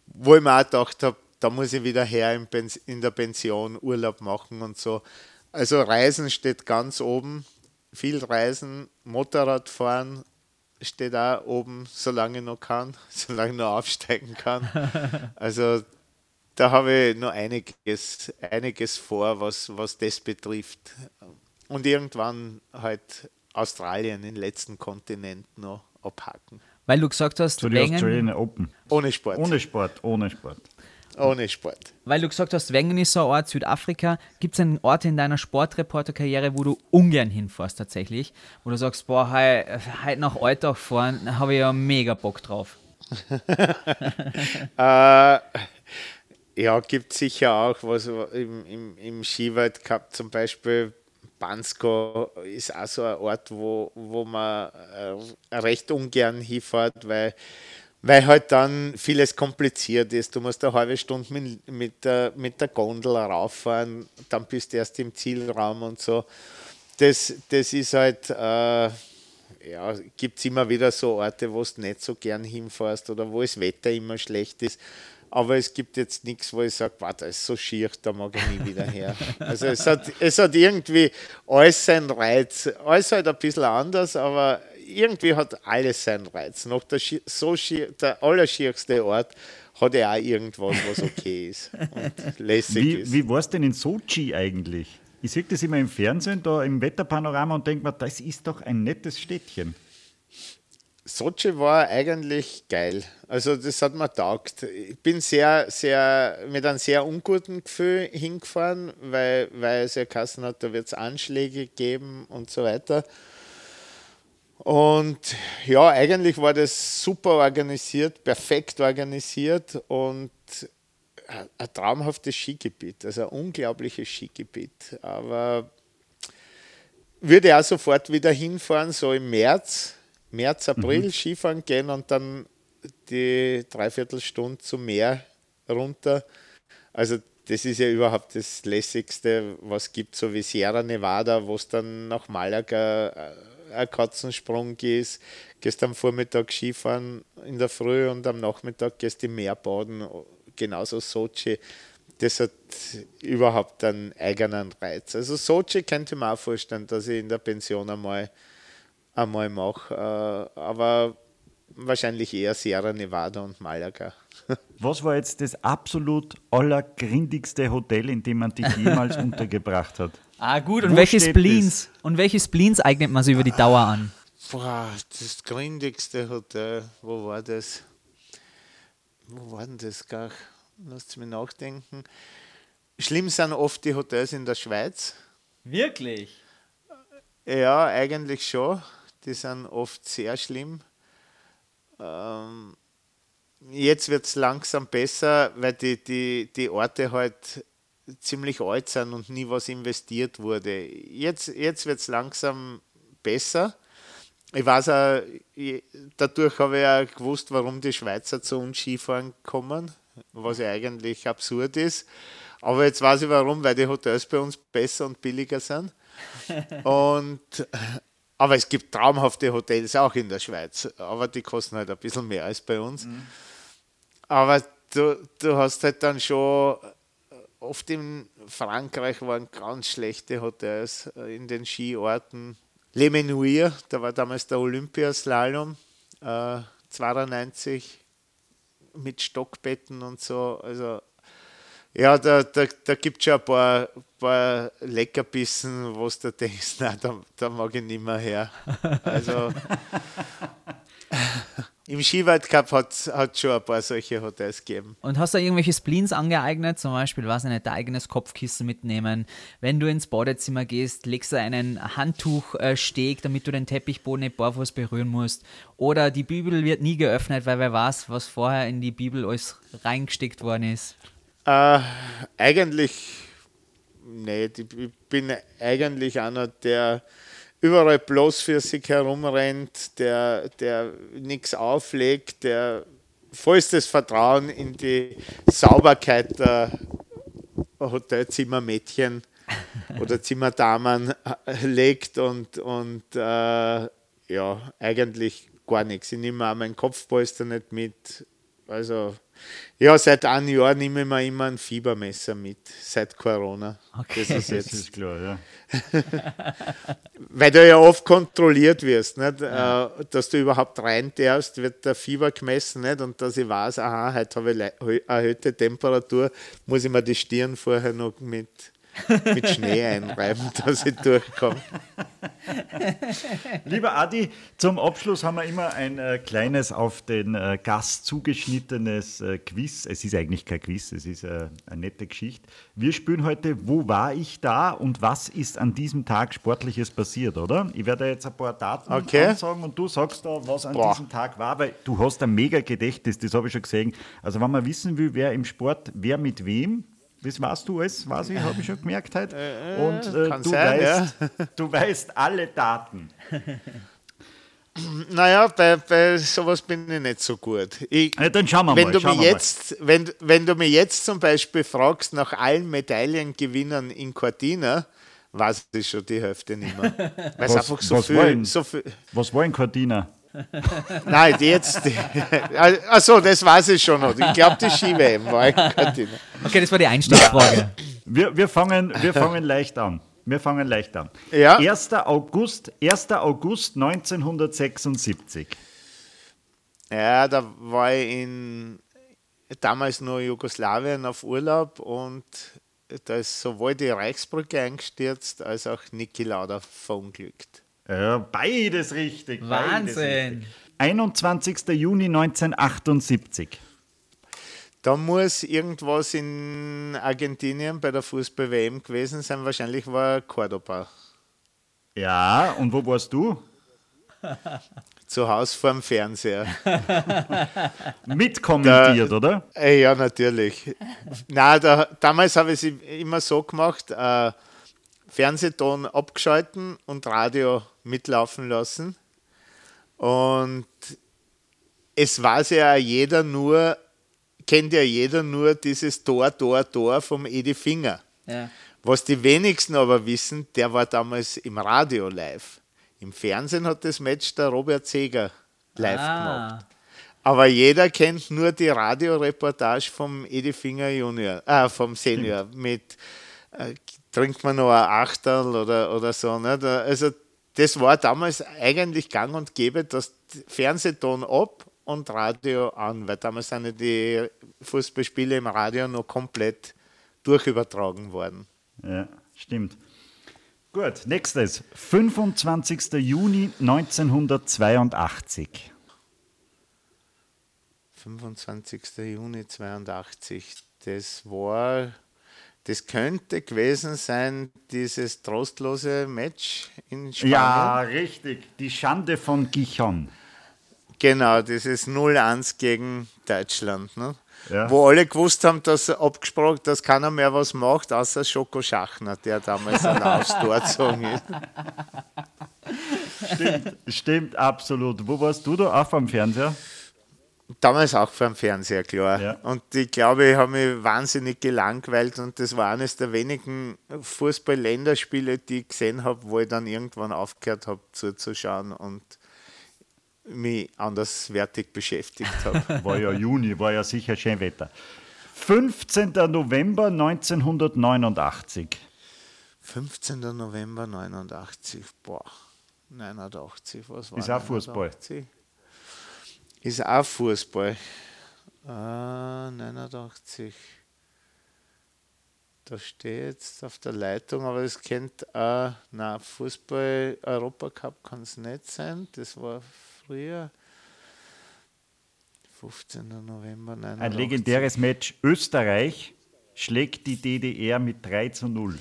wo ich mir auch gedacht habe, da muss ich wieder her in, der Pension Urlaub machen und so. Also Reisen steht ganz oben. Viel Reisen, Motorrad fahren steht auch oben, solange ich noch kann, solange ich noch aufsteigen kann. Also da habe ich noch einiges, einiges vor, was, was das betrifft. Und irgendwann halt Australien, den letzten Kontinent noch abhaken. Weil du gesagt hast, Zu die Wengen, Australian Open. Ohne Sport. Ohne Sport, ohne Sport. Ohne Sport. weil du gesagt hast, Wengen ist so ein Ort, Südafrika. Gibt es einen Ort in deiner Sportreporterkarriere, wo du ungern hinfährst tatsächlich? Wo du sagst, boah, heute nach Alltag fahren, habe ich ja mega Bock drauf. äh, ja, gibt sicher auch was im, im, im Skiweltcup zum Beispiel. Bansko ist auch so ein Ort, wo, wo man äh, recht ungern hinfährt, weil, weil halt dann vieles kompliziert ist. Du musst eine halbe Stunde mit, mit, der, mit der Gondel rauffahren, dann bist du erst im Zielraum und so. Das, das ist halt, äh, ja, gibt es immer wieder so Orte, wo du nicht so gern hinfährst oder wo das Wetter immer schlecht ist. Aber es gibt jetzt nichts, wo ich sage, das ist so schier, da mag ich nie wieder her. Also es hat, es hat irgendwie alles seinen Reiz. Alles halt ein bisschen anders, aber irgendwie hat alles seinen Reiz. Noch der, so schier, der allerschierste Ort hat ja auch irgendwas, was okay ist und lässig wie, ist. Wie war es denn in Sochi eigentlich? Ich sehe das immer im Fernsehen, da im Wetterpanorama und denke mir, das ist doch ein nettes Städtchen. Sochi war eigentlich geil. Also das hat mir taugt. Ich bin sehr, sehr mit einem sehr unguten Gefühl hingefahren, weil, weil es ja Kassen hat, da wird es Anschläge geben und so weiter. Und ja, eigentlich war das super organisiert, perfekt organisiert und ein traumhaftes Skigebiet, also ein unglaubliches Skigebiet. Aber würde auch sofort wieder hinfahren, so im März März, April mhm. Skifahren gehen und dann die Dreiviertelstunde zum Meer runter. Also das ist ja überhaupt das lässigste, was gibt, so wie Sierra Nevada, wo es dann nach Malaga äh, ein Katzensprung ist. Gehst am Vormittag Skifahren in der Früh und am Nachmittag gehst im Meer baden. Genauso Sochi. Das hat überhaupt einen eigenen Reiz. Also Sochi könnte ich mir auch vorstellen, dass ich in der Pension einmal einmal mache. Äh, aber wahrscheinlich eher Sierra Nevada und Malaga. Was war jetzt das absolut allergrindigste Hotel, in dem man dich jemals untergebracht hat? Ah, gut. Und welche, Spleens, und welche Spleens eignet man sich über die Dauer an? Boah, das grindigste Hotel, wo war das? Wo war denn das gar? Lasst mich nachdenken. Schlimm sind oft die Hotels in der Schweiz. Wirklich? Ja, eigentlich schon die sind oft sehr schlimm. Ähm, jetzt wird es langsam besser, weil die, die, die Orte halt ziemlich alt sind und nie was investiert wurde. Jetzt, jetzt wird es langsam besser. Ich weiß auch, dadurch habe ich auch gewusst, warum die Schweizer zu uns Skifahren kommen, was ja eigentlich absurd ist. Aber jetzt weiß ich warum, weil die Hotels bei uns besser und billiger sind. Und aber es gibt traumhafte Hotels auch in der Schweiz, aber die kosten halt ein bisschen mehr als bei uns. Mhm. Aber du, du hast halt dann schon, oft in Frankreich waren ganz schlechte Hotels äh, in den Skiorten. Le Menuir, da war damals der Olympiaslalom, äh, 92 mit Stockbetten und so. Also ja, da, da, da gibt es schon ein paar, paar Leckerbissen, wo du denkst, nein, da, da mag ich nicht mehr her. Also im Skiweltcup hat es schon ein paar solche Hotels gegeben. Und hast du irgendwelche Spleens angeeignet? Zum Beispiel, was nicht, dein eigenes Kopfkissen mitnehmen. Wenn du ins Badezimmer gehst, legst du einen Handtuchsteg, damit du den Teppichboden nicht barfuß berühren musst. Oder die Bibel wird nie geöffnet, weil wer weiß, was vorher in die Bibel alles reingesteckt worden ist. Äh, eigentlich nicht. Ich bin eigentlich einer, der überall bloß für sich herumrennt, der, der nichts auflegt, der vollstes Vertrauen in die Sauberkeit der Hotelzimmermädchen oder Zimmerdamen legt und, und äh, ja, eigentlich gar nichts. Ich nehme auch meinen Kopfpolster nicht mit. Also ja, seit einem Jahr nehme ich mir immer ein Fiebermesser mit, seit Corona. Okay. Das ist jetzt das ist klar, ja. Weil du ja oft kontrolliert wirst, nicht? Ja. Äh, dass du überhaupt rein darfst, wird der Fieber gemessen nicht? und dass ich weiß, aha, heute habe ich erhöhte Temperatur, muss ich mir die Stirn vorher noch mit, mit Schnee einreiben, dass ich durchkomme. Lieber Adi, zum Abschluss haben wir immer ein äh, kleines auf den äh, Gast zugeschnittenes äh, Quiz. Es ist eigentlich kein Quiz, es ist äh, eine nette Geschichte. Wir spielen heute Wo war ich da und was ist an diesem Tag Sportliches passiert, oder? Ich werde jetzt ein paar Daten Okay. sagen und du sagst da, was an Boah. diesem Tag war, weil du hast ein mega Gedächtnis, das habe ich schon gesehen. Also wenn man wissen will, wer im Sport, wer mit wem, das weißt du alles, weiß ich, habe ich schon gemerkt heute. Und äh, kann du, sein, weißt, du weißt alle Daten. Naja, bei, bei sowas bin ich nicht so gut. Ich, Ja, dann schauen wir wenn, mal. du schauen mir jetzt, wenn, wenn du mir jetzt zum Beispiel fragst nach allen Medaillengewinnern in Cortina, weiß ich schon die Hälfte nicht mehr. Weil es Was- einfach so was viel, wollen? so viel. mal. Was war in Cortina? Nein, jetzt. Achso, das weiß ich schon noch. Ich glaube, die Ski-WM war in Cortina. Okay, das war die Einstiegsfrage. Wir, wir, fangen, wir fangen leicht an. Wir fangen leicht an. Ja. 1. August, 1. August 1976. Ja, da war ich in damals nur Jugoslawien auf Urlaub und da ist sowohl die Reichsbrücke eingestürzt als auch Niki Lauda verunglückt. Ja, beides richtig. Beides Wahnsinn. richtig. 21. Juni 1978. Da muss irgendwas in Argentinien bei der Fußball-WM gewesen sein. Wahrscheinlich war Cordoba Ja, und wo warst du? zu Hause vor dem Fernseher. Mitkommentiert, oder? Äh, ja, natürlich. Na, da, damals habe ich es immer so gemacht: äh, Fernsehton abgeschalten und Radio mitlaufen lassen. Und es weiß ja jeder nur, kennt ja jeder nur dieses Tor, Tor, Tor vom Edi Finger. Ja. Was die wenigsten aber wissen, der war damals im Radio live. Im Fernsehen hat das Match der Robert Seger live gemacht. Ah, Aber jeder kennt nur die Radioreportage vom Edi Finger Junior, äh, vom Senior mit äh, trinkt man noch ein Achterl oder, oder so. Nicht? Also das war damals eigentlich gang und gäbe, dass Fernsehton ab und Radio an, weil damals sind ja die Fußballspiele im Radio noch komplett durchübertragen worden. Ja, stimmt. Gut, nächstes. 25. Juni 1982. 25. Juni 82. Das war, das könnte gewesen sein, dieses trostlose Match in Spanien. Ja, richtig. Die Schande von Gichon. Genau, dieses 0-1 gegen Deutschland. Ne? Ja. Wo alle gewusst haben, dass abgesprochen, dass keiner mehr was macht, außer Schoko Schachner, der damals ein aufs Tor gezogen ist. Stimmt, absolut. Wo warst du da? Auch am Fernseher? Damals auch vor dem Fernseher, klar. Ja. Und ich glaube, ich habe mich wahnsinnig gelangweilt und das war eines der wenigen Fußball-Länderspiele, die ich gesehen habe, wo ich dann irgendwann aufgehört habe zuzuschauen und mich anderswertig beschäftigt habe. War ja Juni, war ja sicher schön Wetter. 15. November 1989. 15. November 89, boah, 89, was war Ist auch Fußball. 89? Ist auch Fußball. Ah, 89. Da steht jetzt auf der Leitung, aber es kennt, äh, na Fußball, Europacup kann es nicht sein, das war früher. 15. November 89. Ein legendäres Match. Österreich schlägt die DDR mit 3 zu 0.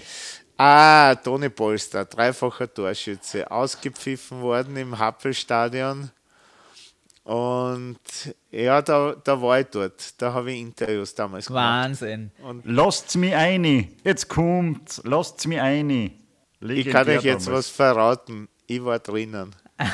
Ah, Toni Polster, dreifacher Torschütze, ausgepfiffen worden im Happelstadion. Und ja, da, da war ich dort. Da habe ich Interviews damals gemacht. Wahnsinn. Lasst's mich ein. Jetzt kommt's. Lasst's mich ein. Ich kann euch jetzt was verraten. Ich war drinnen.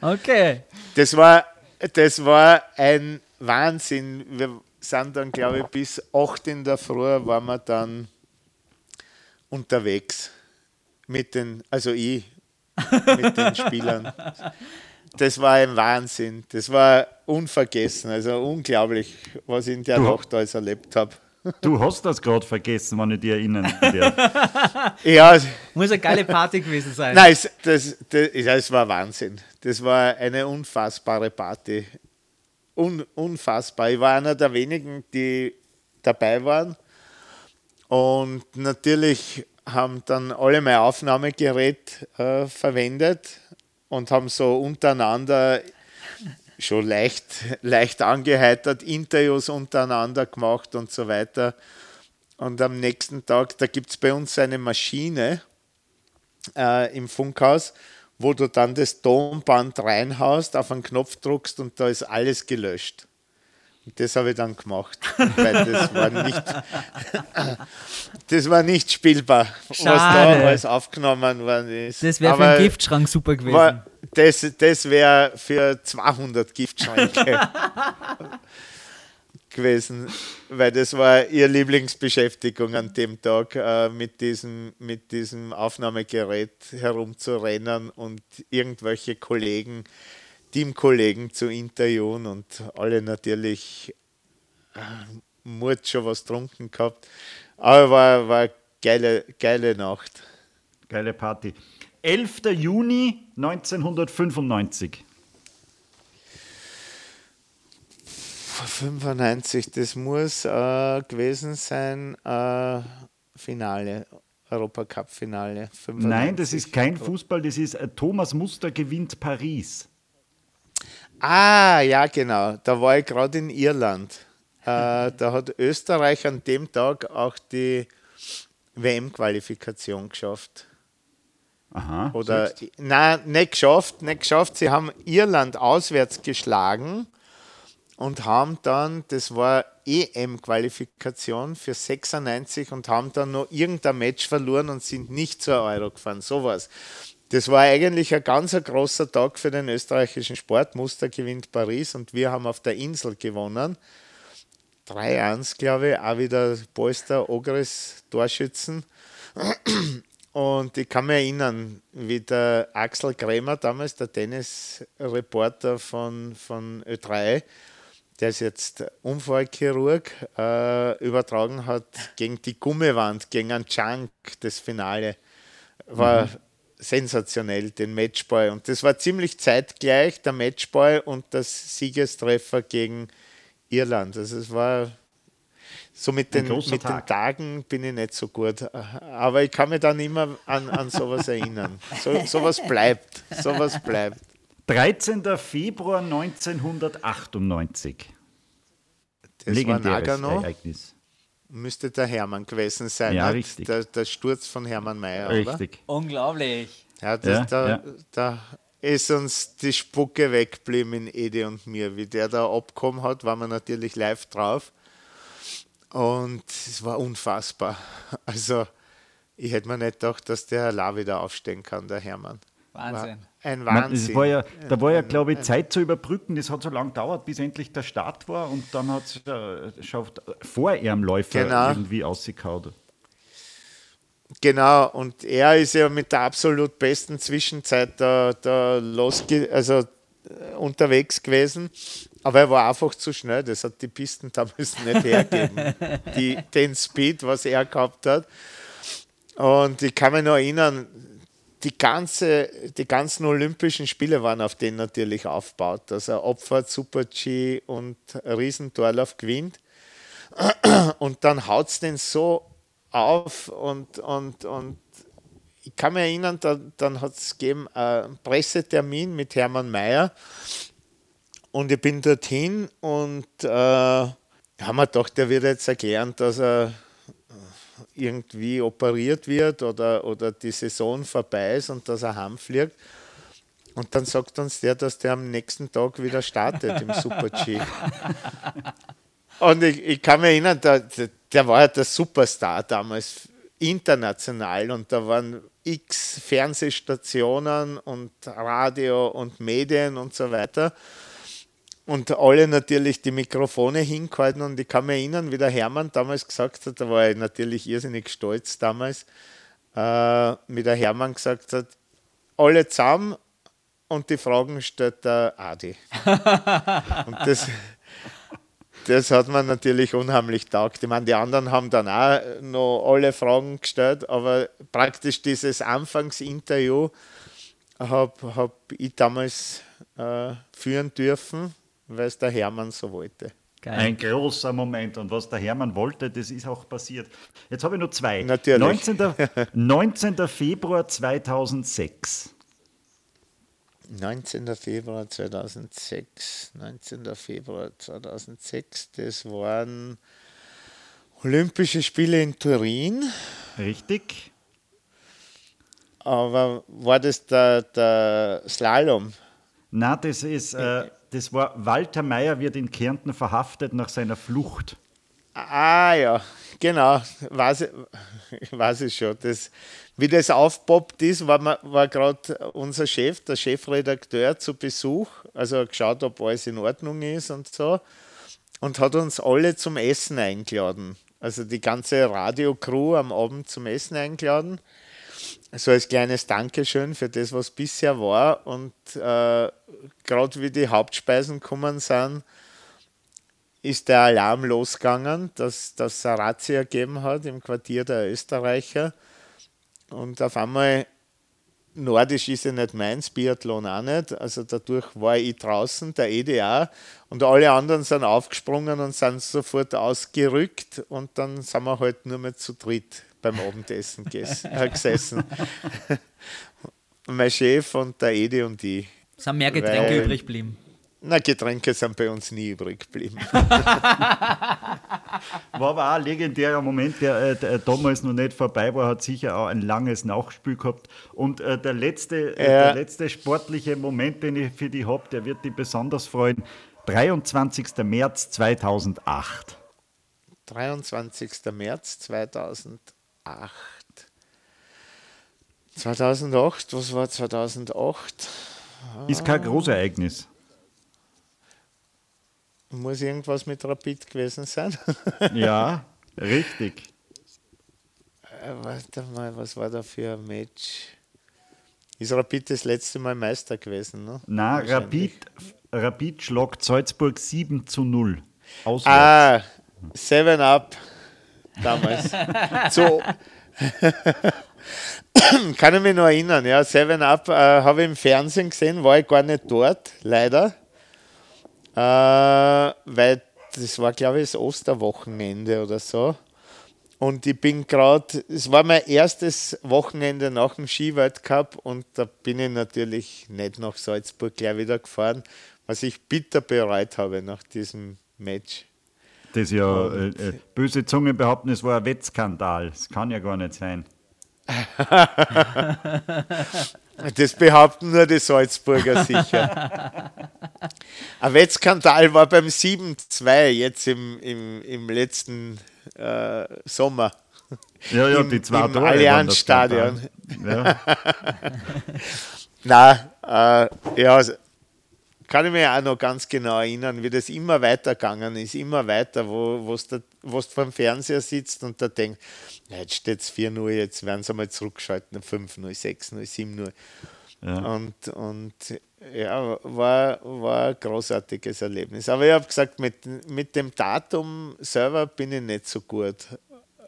Okay. Das war, das war ein Wahnsinn. Wir sind dann, glaube ich, bis 8 in der Früh waren wir dann unterwegs. Mit den, also ich, mit den Spielern. Das war ein Wahnsinn. Das war unvergessen. Also unglaublich, was ich in der Nacht alles erlebt habe. Du hast das gerade vergessen, wenn ich dich erinnern darf. Ja, Muss eine geile Party gewesen sein. Nein, es, das, das, das war Wahnsinn. Das war eine unfassbare Party. Un, unfassbar. Ich war einer der wenigen, die dabei waren. Und natürlich haben dann alle mein Aufnahmegerät äh, verwendet und haben so untereinander schon leicht, leicht angeheitert, Interviews untereinander gemacht und so weiter. Und am nächsten Tag, da gibt es bei uns eine Maschine äh, im Funkhaus, wo du dann das Tonband reinhaust, auf einen Knopf druckst und da ist alles gelöscht. Das habe ich dann gemacht, weil das war nicht, das war nicht spielbar, Schade. was da alles aufgenommen worden ist. Das wäre für einen Giftschrank super gewesen. war, das das wäre für 200 Giftschränke gewesen, weil das war ihre Lieblingsbeschäftigung an dem Tag, äh, mit, diesem, mit diesem Aufnahmegerät herumzurennen und irgendwelche Kollegen, Teamkollegen zu interviewen und alle natürlich äh, Mut schon was trunken gehabt. Aber war, war eine geile, geile Nacht. Geile Party. 11. Juni 1995. 95, das muss äh, gewesen sein, äh, Finale, Europacup-Finale. Nein, das ist kein Fußball, das ist äh, Thomas Muster gewinnt Paris. Ah, ja, genau. Da war ich gerade in Irland. Äh, da hat Österreich an dem Tag auch die WM-Qualifikation geschafft. Aha. Oder, nein, nicht geschafft, nicht geschafft. Sie haben Irland auswärts geschlagen und haben dann, das war EM-Qualifikation für 96 und haben dann noch irgendein Match verloren und sind nicht zur Euro gefahren. Sowas. Das war eigentlich ein ganz großer Tag für den österreichischen Sport. Muster gewinnt Paris und wir haben auf der Insel gewonnen. 3-1, glaube ich, auch wieder Polster, Ogres, Torschützen. Und ich kann mich erinnern, wie der Axel Krämer damals, der Tennisreporter von, von Ö3, der ist jetzt Unfallchirurg, äh, übertragen hat gegen die Gummiwand, gegen einen Chunk, das Finale. War sensationell, den Matchball. Und das war ziemlich zeitgleich, der Matchball und das Siegestreffer gegen Irland. Also es war so mit, den, mit den Tag. Tagen bin ich nicht so gut. Aber ich kann mich dann immer an, an sowas erinnern. So, sowas bleibt. Sowas bleibt. 13. Februar 1998. Das war Legendäres Nagano. Ereignis. Müsste der Hermann gewesen sein. Ja, richtig. Der, der Sturz von Hermann Mayer, oder? Richtig. Unglaublich. Ja, das, Ja, da, ja. da ist uns die Spucke weggeblieben in Edi und mir. Wie der da abgekommen hat, waren wir natürlich live drauf. Und es war unfassbar. Also, ich hätte mir nicht gedacht, dass der allein wieder aufstehen kann, der Hermann. Wahnsinn. War ein Man, Wahnsinn. es war ja, da war ja, glaube ich, Zeit zu überbrücken. Das hat so lange gedauert, bis endlich der Start war und dann hat es äh, schon vor ihrem Läufer Genau. irgendwie ausgekaut. Genau, und er ist ja mit der absolut besten Zwischenzeit da, da losge also äh, unterwegs gewesen. Aber er war einfach zu schnell. Das hat die Pisten damals nicht hergeben. Die, den Speed, was er gehabt hat. Und ich kann mich noch erinnern, die, ganze, die ganzen Olympischen Spiele waren auf den natürlich aufgebaut. Dass er Opfert, Super-G und Riesentorlauf gewinnt. Und dann haut es den so auf und, und, und ich kann mich erinnern, da, dann hat es gegeben einen Pressetermin mit Hermann Mayer und ich bin dorthin und äh, haben wir gedacht, der wird jetzt erklären, dass er irgendwie operiert wird oder, oder die Saison vorbei ist und dass er heimfliegt. Und dann sagt uns der, dass der am nächsten Tag wieder startet im Super-G. Und ich, ich kann mich erinnern, der, der war ja der Superstar damals, international. Und da waren x Fernsehstationen und Radio und Medien und so weiter. Und alle natürlich die Mikrofone hingehalten. Und ich kann mich erinnern, wie der Hermann damals gesagt hat, da war ich natürlich irrsinnig stolz damals, äh, wie der Hermann gesagt hat, alle zusammen und die Fragen stellt der Adi. und das, das hat man natürlich unheimlich taugt. Ich meine, die anderen haben dann auch noch alle Fragen gestellt, aber praktisch dieses Anfangsinterview habe hab ich damals äh, führen dürfen, weil es der Hermann so wollte. Geil. Ein großer Moment. Und was der Hermann wollte, das ist auch passiert. Jetzt habe ich nur zwei. Natürlich. 19. 19. Februar 2006. 19. Februar 2006. 19. Februar 2006. Das waren Olympische Spiele in Turin. Richtig. Aber war das der, der Slalom? Na, das ist, äh, das war Walter Mayer wird in Kärnten verhaftet nach seiner Flucht. Ah ja, genau, weiß ich, weiß ich schon. Das, wie das aufpoppt ist, war, war gerade unser Chef, der Chefredakteur, zu Besuch. Also hat geschaut, ob alles in Ordnung ist und so. Und hat uns alle zum Essen eingeladen. Also die ganze Radiocrew am Abend zum Essen eingeladen. So als kleines Dankeschön für das, was bisher war. Und äh, gerade wie die Hauptspeisen gekommen sind, ist der Alarm losgegangen, dass das Razzia gegeben hat im Quartier der Österreicher. Und auf einmal, Nordisch ist ja nicht meins, Biathlon auch nicht. Also dadurch war ich draußen, der auch. Und alle anderen sind aufgesprungen und sind sofort ausgerückt. Und dann sind wir halt nur mehr zu dritt beim Abendessen äh, gesessen. mein Chef und der Edi und ich. Es haben mehr Getränke Weil- übrig geblieben. Na, Getränke sind bei uns nie übrig geblieben. War aber auch ein legendärer Moment, der, äh, der damals noch nicht vorbei war, hat sicher auch ein langes Nachspiel gehabt. Und äh, der, letzte, äh, der letzte sportliche Moment, den ich für dich habe, der wird dich besonders freuen. 23. März 2008. 23. März 2008. 2008, was war 2008? Ist kein Großereignis. Muss irgendwas mit Rapid gewesen sein? Ja, richtig. Äh, Warte mal, was war da für ein Match? Ist Rapid das letzte Mal Meister gewesen? Ne? Na. Rapid, Rapid schlagt Salzburg 7 zu 0. Auswärts. Ah, Seven Up damals. so. Kann ich mich noch erinnern, ja, Seven Up äh, habe ich im Fernsehen gesehen, war ich gar nicht dort, leider. Äh, weil das war, glaube ich, das Osterwochenende oder so. Und ich bin gerade, es war mein erstes Wochenende nach dem Skiweltcup und da bin ich natürlich nicht nach Salzburg gleich wieder gefahren, was ich bitter bereut habe nach diesem Match. Das ja, äh, äh, böse Zunge behaupten, es war ein Wettskandal. Das kann ja gar nicht sein. Das behaupten nur die Salzburger sicher. Ein Wettskandal war beim 7-2 jetzt im, im, im letzten äh, Sommer. Ja, ja, Im- die zwei im Allianzstadion. Skandal. Na, äh, ja, also, kann ich mich auch noch ganz genau erinnern, wie das immer weitergegangen ist, immer weiter, wo du vor dem Fernseher sitzt und da denkst, na, jetzt steht es 4-0, jetzt werden sie mal zurückschalten, 5-0, 6-0, 7-0. Und, und ja, war, war ein großartiges Erlebnis. Aber ich habe gesagt, mit, mit dem Datum selber bin ich nicht so gut.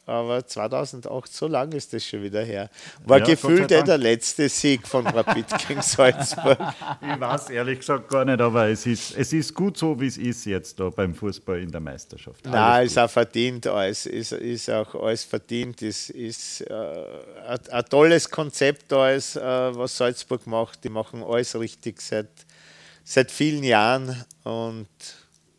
Aber 2008, so lange ist das schon wieder her. War Ja, gefühlt der letzte Sieg von Rapid gegen Salzburg. Ich weiß ehrlich gesagt gar nicht, aber es ist, es ist gut so, wie es ist jetzt da beim Fußball in der Meisterschaft. Nein, Alles ist auch verdient alles. Ist, ist auch alles verdient. Ist, ist äh, ein, ein tolles Konzept alles, äh, was Salzburg macht. Die machen alles richtig seit, seit vielen Jahren und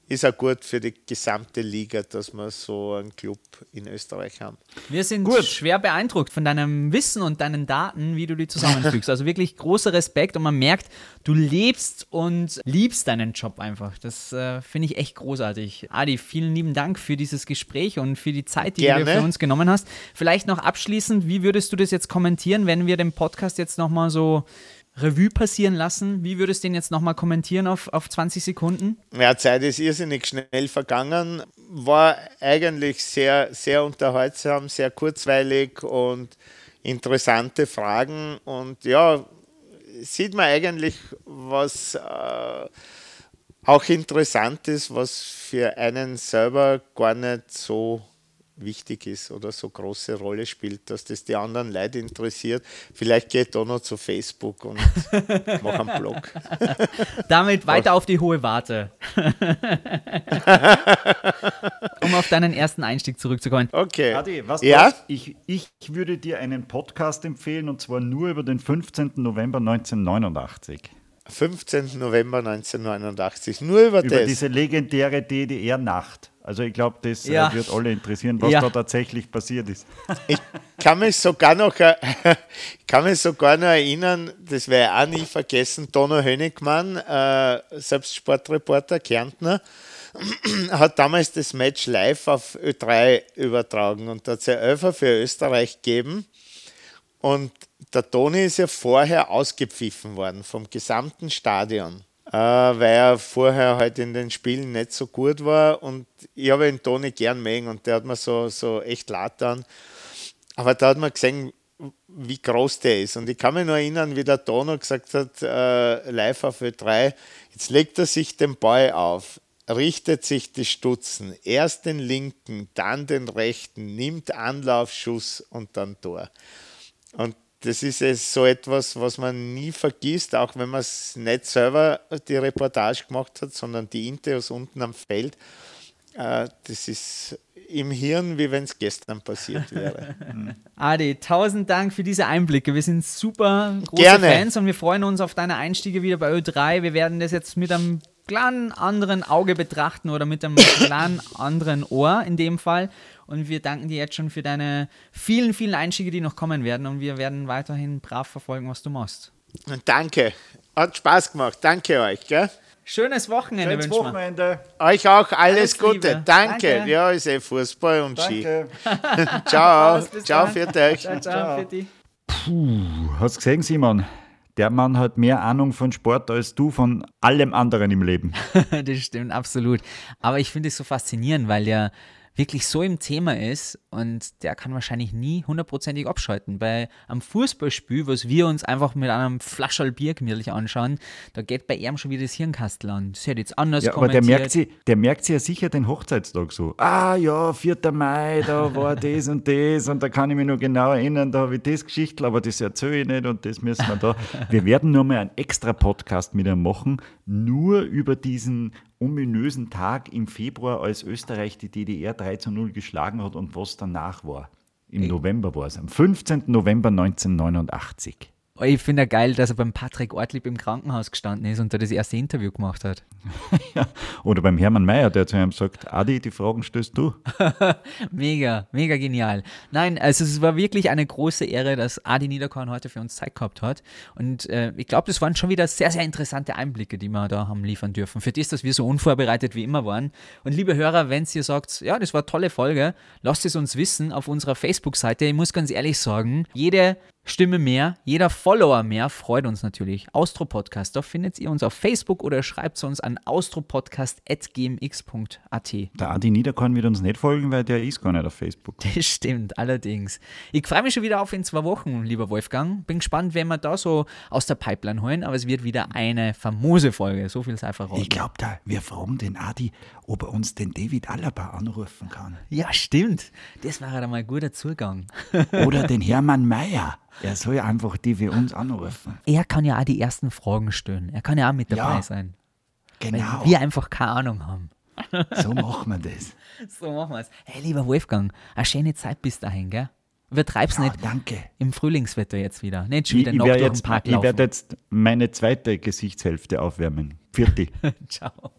ist auch gut für die gesamte Liga, dass wir so einen Club in Österreich haben. Wir sind Gut. schwer beeindruckt von deinem Wissen und deinen Daten, wie du die zusammenfügst. Also wirklich großer Respekt und man merkt, du lebst und liebst deinen Job einfach. Das äh, finde ich echt großartig. Adi, vielen lieben Dank für dieses Gespräch und für die Zeit, die du Gerne. für uns genommen hast. Vielleicht noch abschließend, wie würdest du das jetzt kommentieren, wenn wir den Podcast jetzt nochmal so Revue passieren lassen? Wie würdest du den jetzt nochmal kommentieren auf, auf 20 Sekunden? Ja, Zeit ist irrsinnig schnell vergangen. War eigentlich sehr, sehr unterhaltsam, sehr kurzweilig und interessante Fragen. Und ja, sieht man eigentlich, was äh, auch interessant ist, was für einen selber gar nicht so wichtig ist oder so große Rolle spielt, dass das die anderen Leute interessiert. Vielleicht geht da noch zu Facebook und mache einen Blog. Damit weiter auf die hohe Warte. um auf deinen ersten Einstieg zurückzukommen. Okay. Adi, was ja? Ich, ich würde dir einen Podcast empfehlen und zwar nur über den 15. November 1989. 15. November 1989. Nur über, Über das. diese legendäre DDR-Nacht. Also ich glaube, das äh, Ja. wird alle interessieren, was Ja. da tatsächlich passiert ist. Ich kann mich sogar noch, äh, ich kann mich sogar noch erinnern, das werde ich auch nie vergessen, Dono Hönigmann, äh, selbst Sportreporter, Kärntner, hat damals das Match live auf Ö3 übertragen und da hat es ja Elfer für Österreich gegeben. Und der Toni ist ja vorher ausgepfiffen worden vom gesamten Stadion, weil er vorher halt in den Spielen nicht so gut war. Und ich habe den Toni gern mögen und der hat mir so, so echt dann. Aber da hat man gesehen, wie groß der ist. Und ich kann mich noch erinnern, wie der Tono gesagt hat, äh, live auf Ö3, jetzt legt er sich den Ball auf, richtet sich die Stutzen, erst den linken, dann den rechten, nimmt Anlaufschuss und dann Tor. Und das ist es so etwas, was man nie vergisst, auch wenn man es nicht selber die Reportage gemacht hat, sondern die Interviews unten am Feld. Äh, das ist im Hirn, wie wenn es gestern passiert wäre. Adi, tausend Dank für diese Einblicke. Wir sind super große Gerne. Fans und wir freuen uns auf deine Einstiege wieder bei Ö3. Wir werden das jetzt mit einem kleinen anderen Auge betrachten oder mit einem kleinen anderen Ohr in dem Fall. Und wir danken dir jetzt schon für deine vielen, vielen Einstiege, die noch kommen werden. Und wir werden weiterhin brav verfolgen, was du machst. Und danke. Hat Spaß gemacht. Danke euch. Gell? Schönes Wochenende Schönes. Wochenende. Euch auch alles, Alles Gute. Danke. Danke. Ja, ist eh Fußball und Ski. Ciao. Ciao dann. für euch. Ciao, ciao, für dich. Hast du gesehen, Simon? Der Mann hat mehr Ahnung von Sport als du von allem anderen im Leben. das stimmt, absolut. Aber ich finde es so faszinierend, weil der wirklich so im Thema ist und der kann wahrscheinlich nie hundertprozentig abschalten. Bei einem Fußballspiel, was wir uns einfach mit einem Flascherl Bier gemütlich anschauen, da geht bei ihm schon wieder das Hirnkastel an. Das hätte jetzt anders Ja, aber der kommentiert. merkt, sie, der merkt sich ja sicher den Hochzeitstag so. Ah ja, 4. Mai, da war das und das und da kann ich mich noch genau erinnern, da habe ich das Geschichtel, aber das erzähle ich nicht und das müssen wir da. Wir werden nur mal einen extra Podcast mit ihm machen, nur über diesen ominösen Tag im Februar, als Österreich die DDR 3 zu 0 geschlagen hat und was danach war. Im November war es, am 15. November 1989. Ich finde ja geil, dass er beim Patrick Ortlieb im Krankenhaus gestanden ist und da das erste Interview gemacht hat. Ja. Oder beim Hermann Mayer, der zu ihm sagt, Adi, die Fragen stößt du. Mega, mega genial. Nein, also es war wirklich eine große Ehre, dass Adi Niederkorn heute für uns Zeit gehabt hat. Und äh, ich glaube, das waren schon wieder sehr, sehr interessante Einblicke, die wir da haben liefern dürfen. Für das, dass wir so unvorbereitet wie immer waren. Und liebe Hörer, wenn ihr sagt, ja, das war eine tolle Folge, lasst es uns wissen auf unserer Facebook-Seite. Ich muss ganz ehrlich sagen, jede Stimme mehr, jeder Follower mehr freut uns natürlich. Austro Podcast, da findet ihr uns auf Facebook oder schreibt es uns an austropodcast.gmx.at. Der Adi Niederkorn wird uns nicht folgen, weil der ist gar nicht auf Facebook. Das stimmt, allerdings. Ich freue mich schon wieder auf in zwei Wochen, lieber Wolfgang. Bin gespannt, wen wir da so aus der Pipeline holen, aber es wird wieder eine famose Folge. So viel sei verraten. Ich glaube da, wir fragen den Adi, ob er uns den David Alaba anrufen kann. Ja, stimmt. Das wäre dann mal ein guter Zugang. Oder den Hermann Mayer. Er soll einfach die für uns anrufen. Er kann ja auch die ersten Fragen stellen. Er kann ja auch mit dabei Ja. sein. Weil Genau, wir einfach keine Ahnung haben. so machen wir das. So machen wir es. Hey, lieber Wolfgang, eine schöne Zeit bis dahin, gell? Übertreib's Ja, nicht danke. im Frühlingswetter jetzt wieder. Nicht schon Ich, wieder ich noch werde durch den jetzt, Park ich laufen. werd jetzt meine zweite Gesichtshälfte aufwärmen. Vierte. Ciao.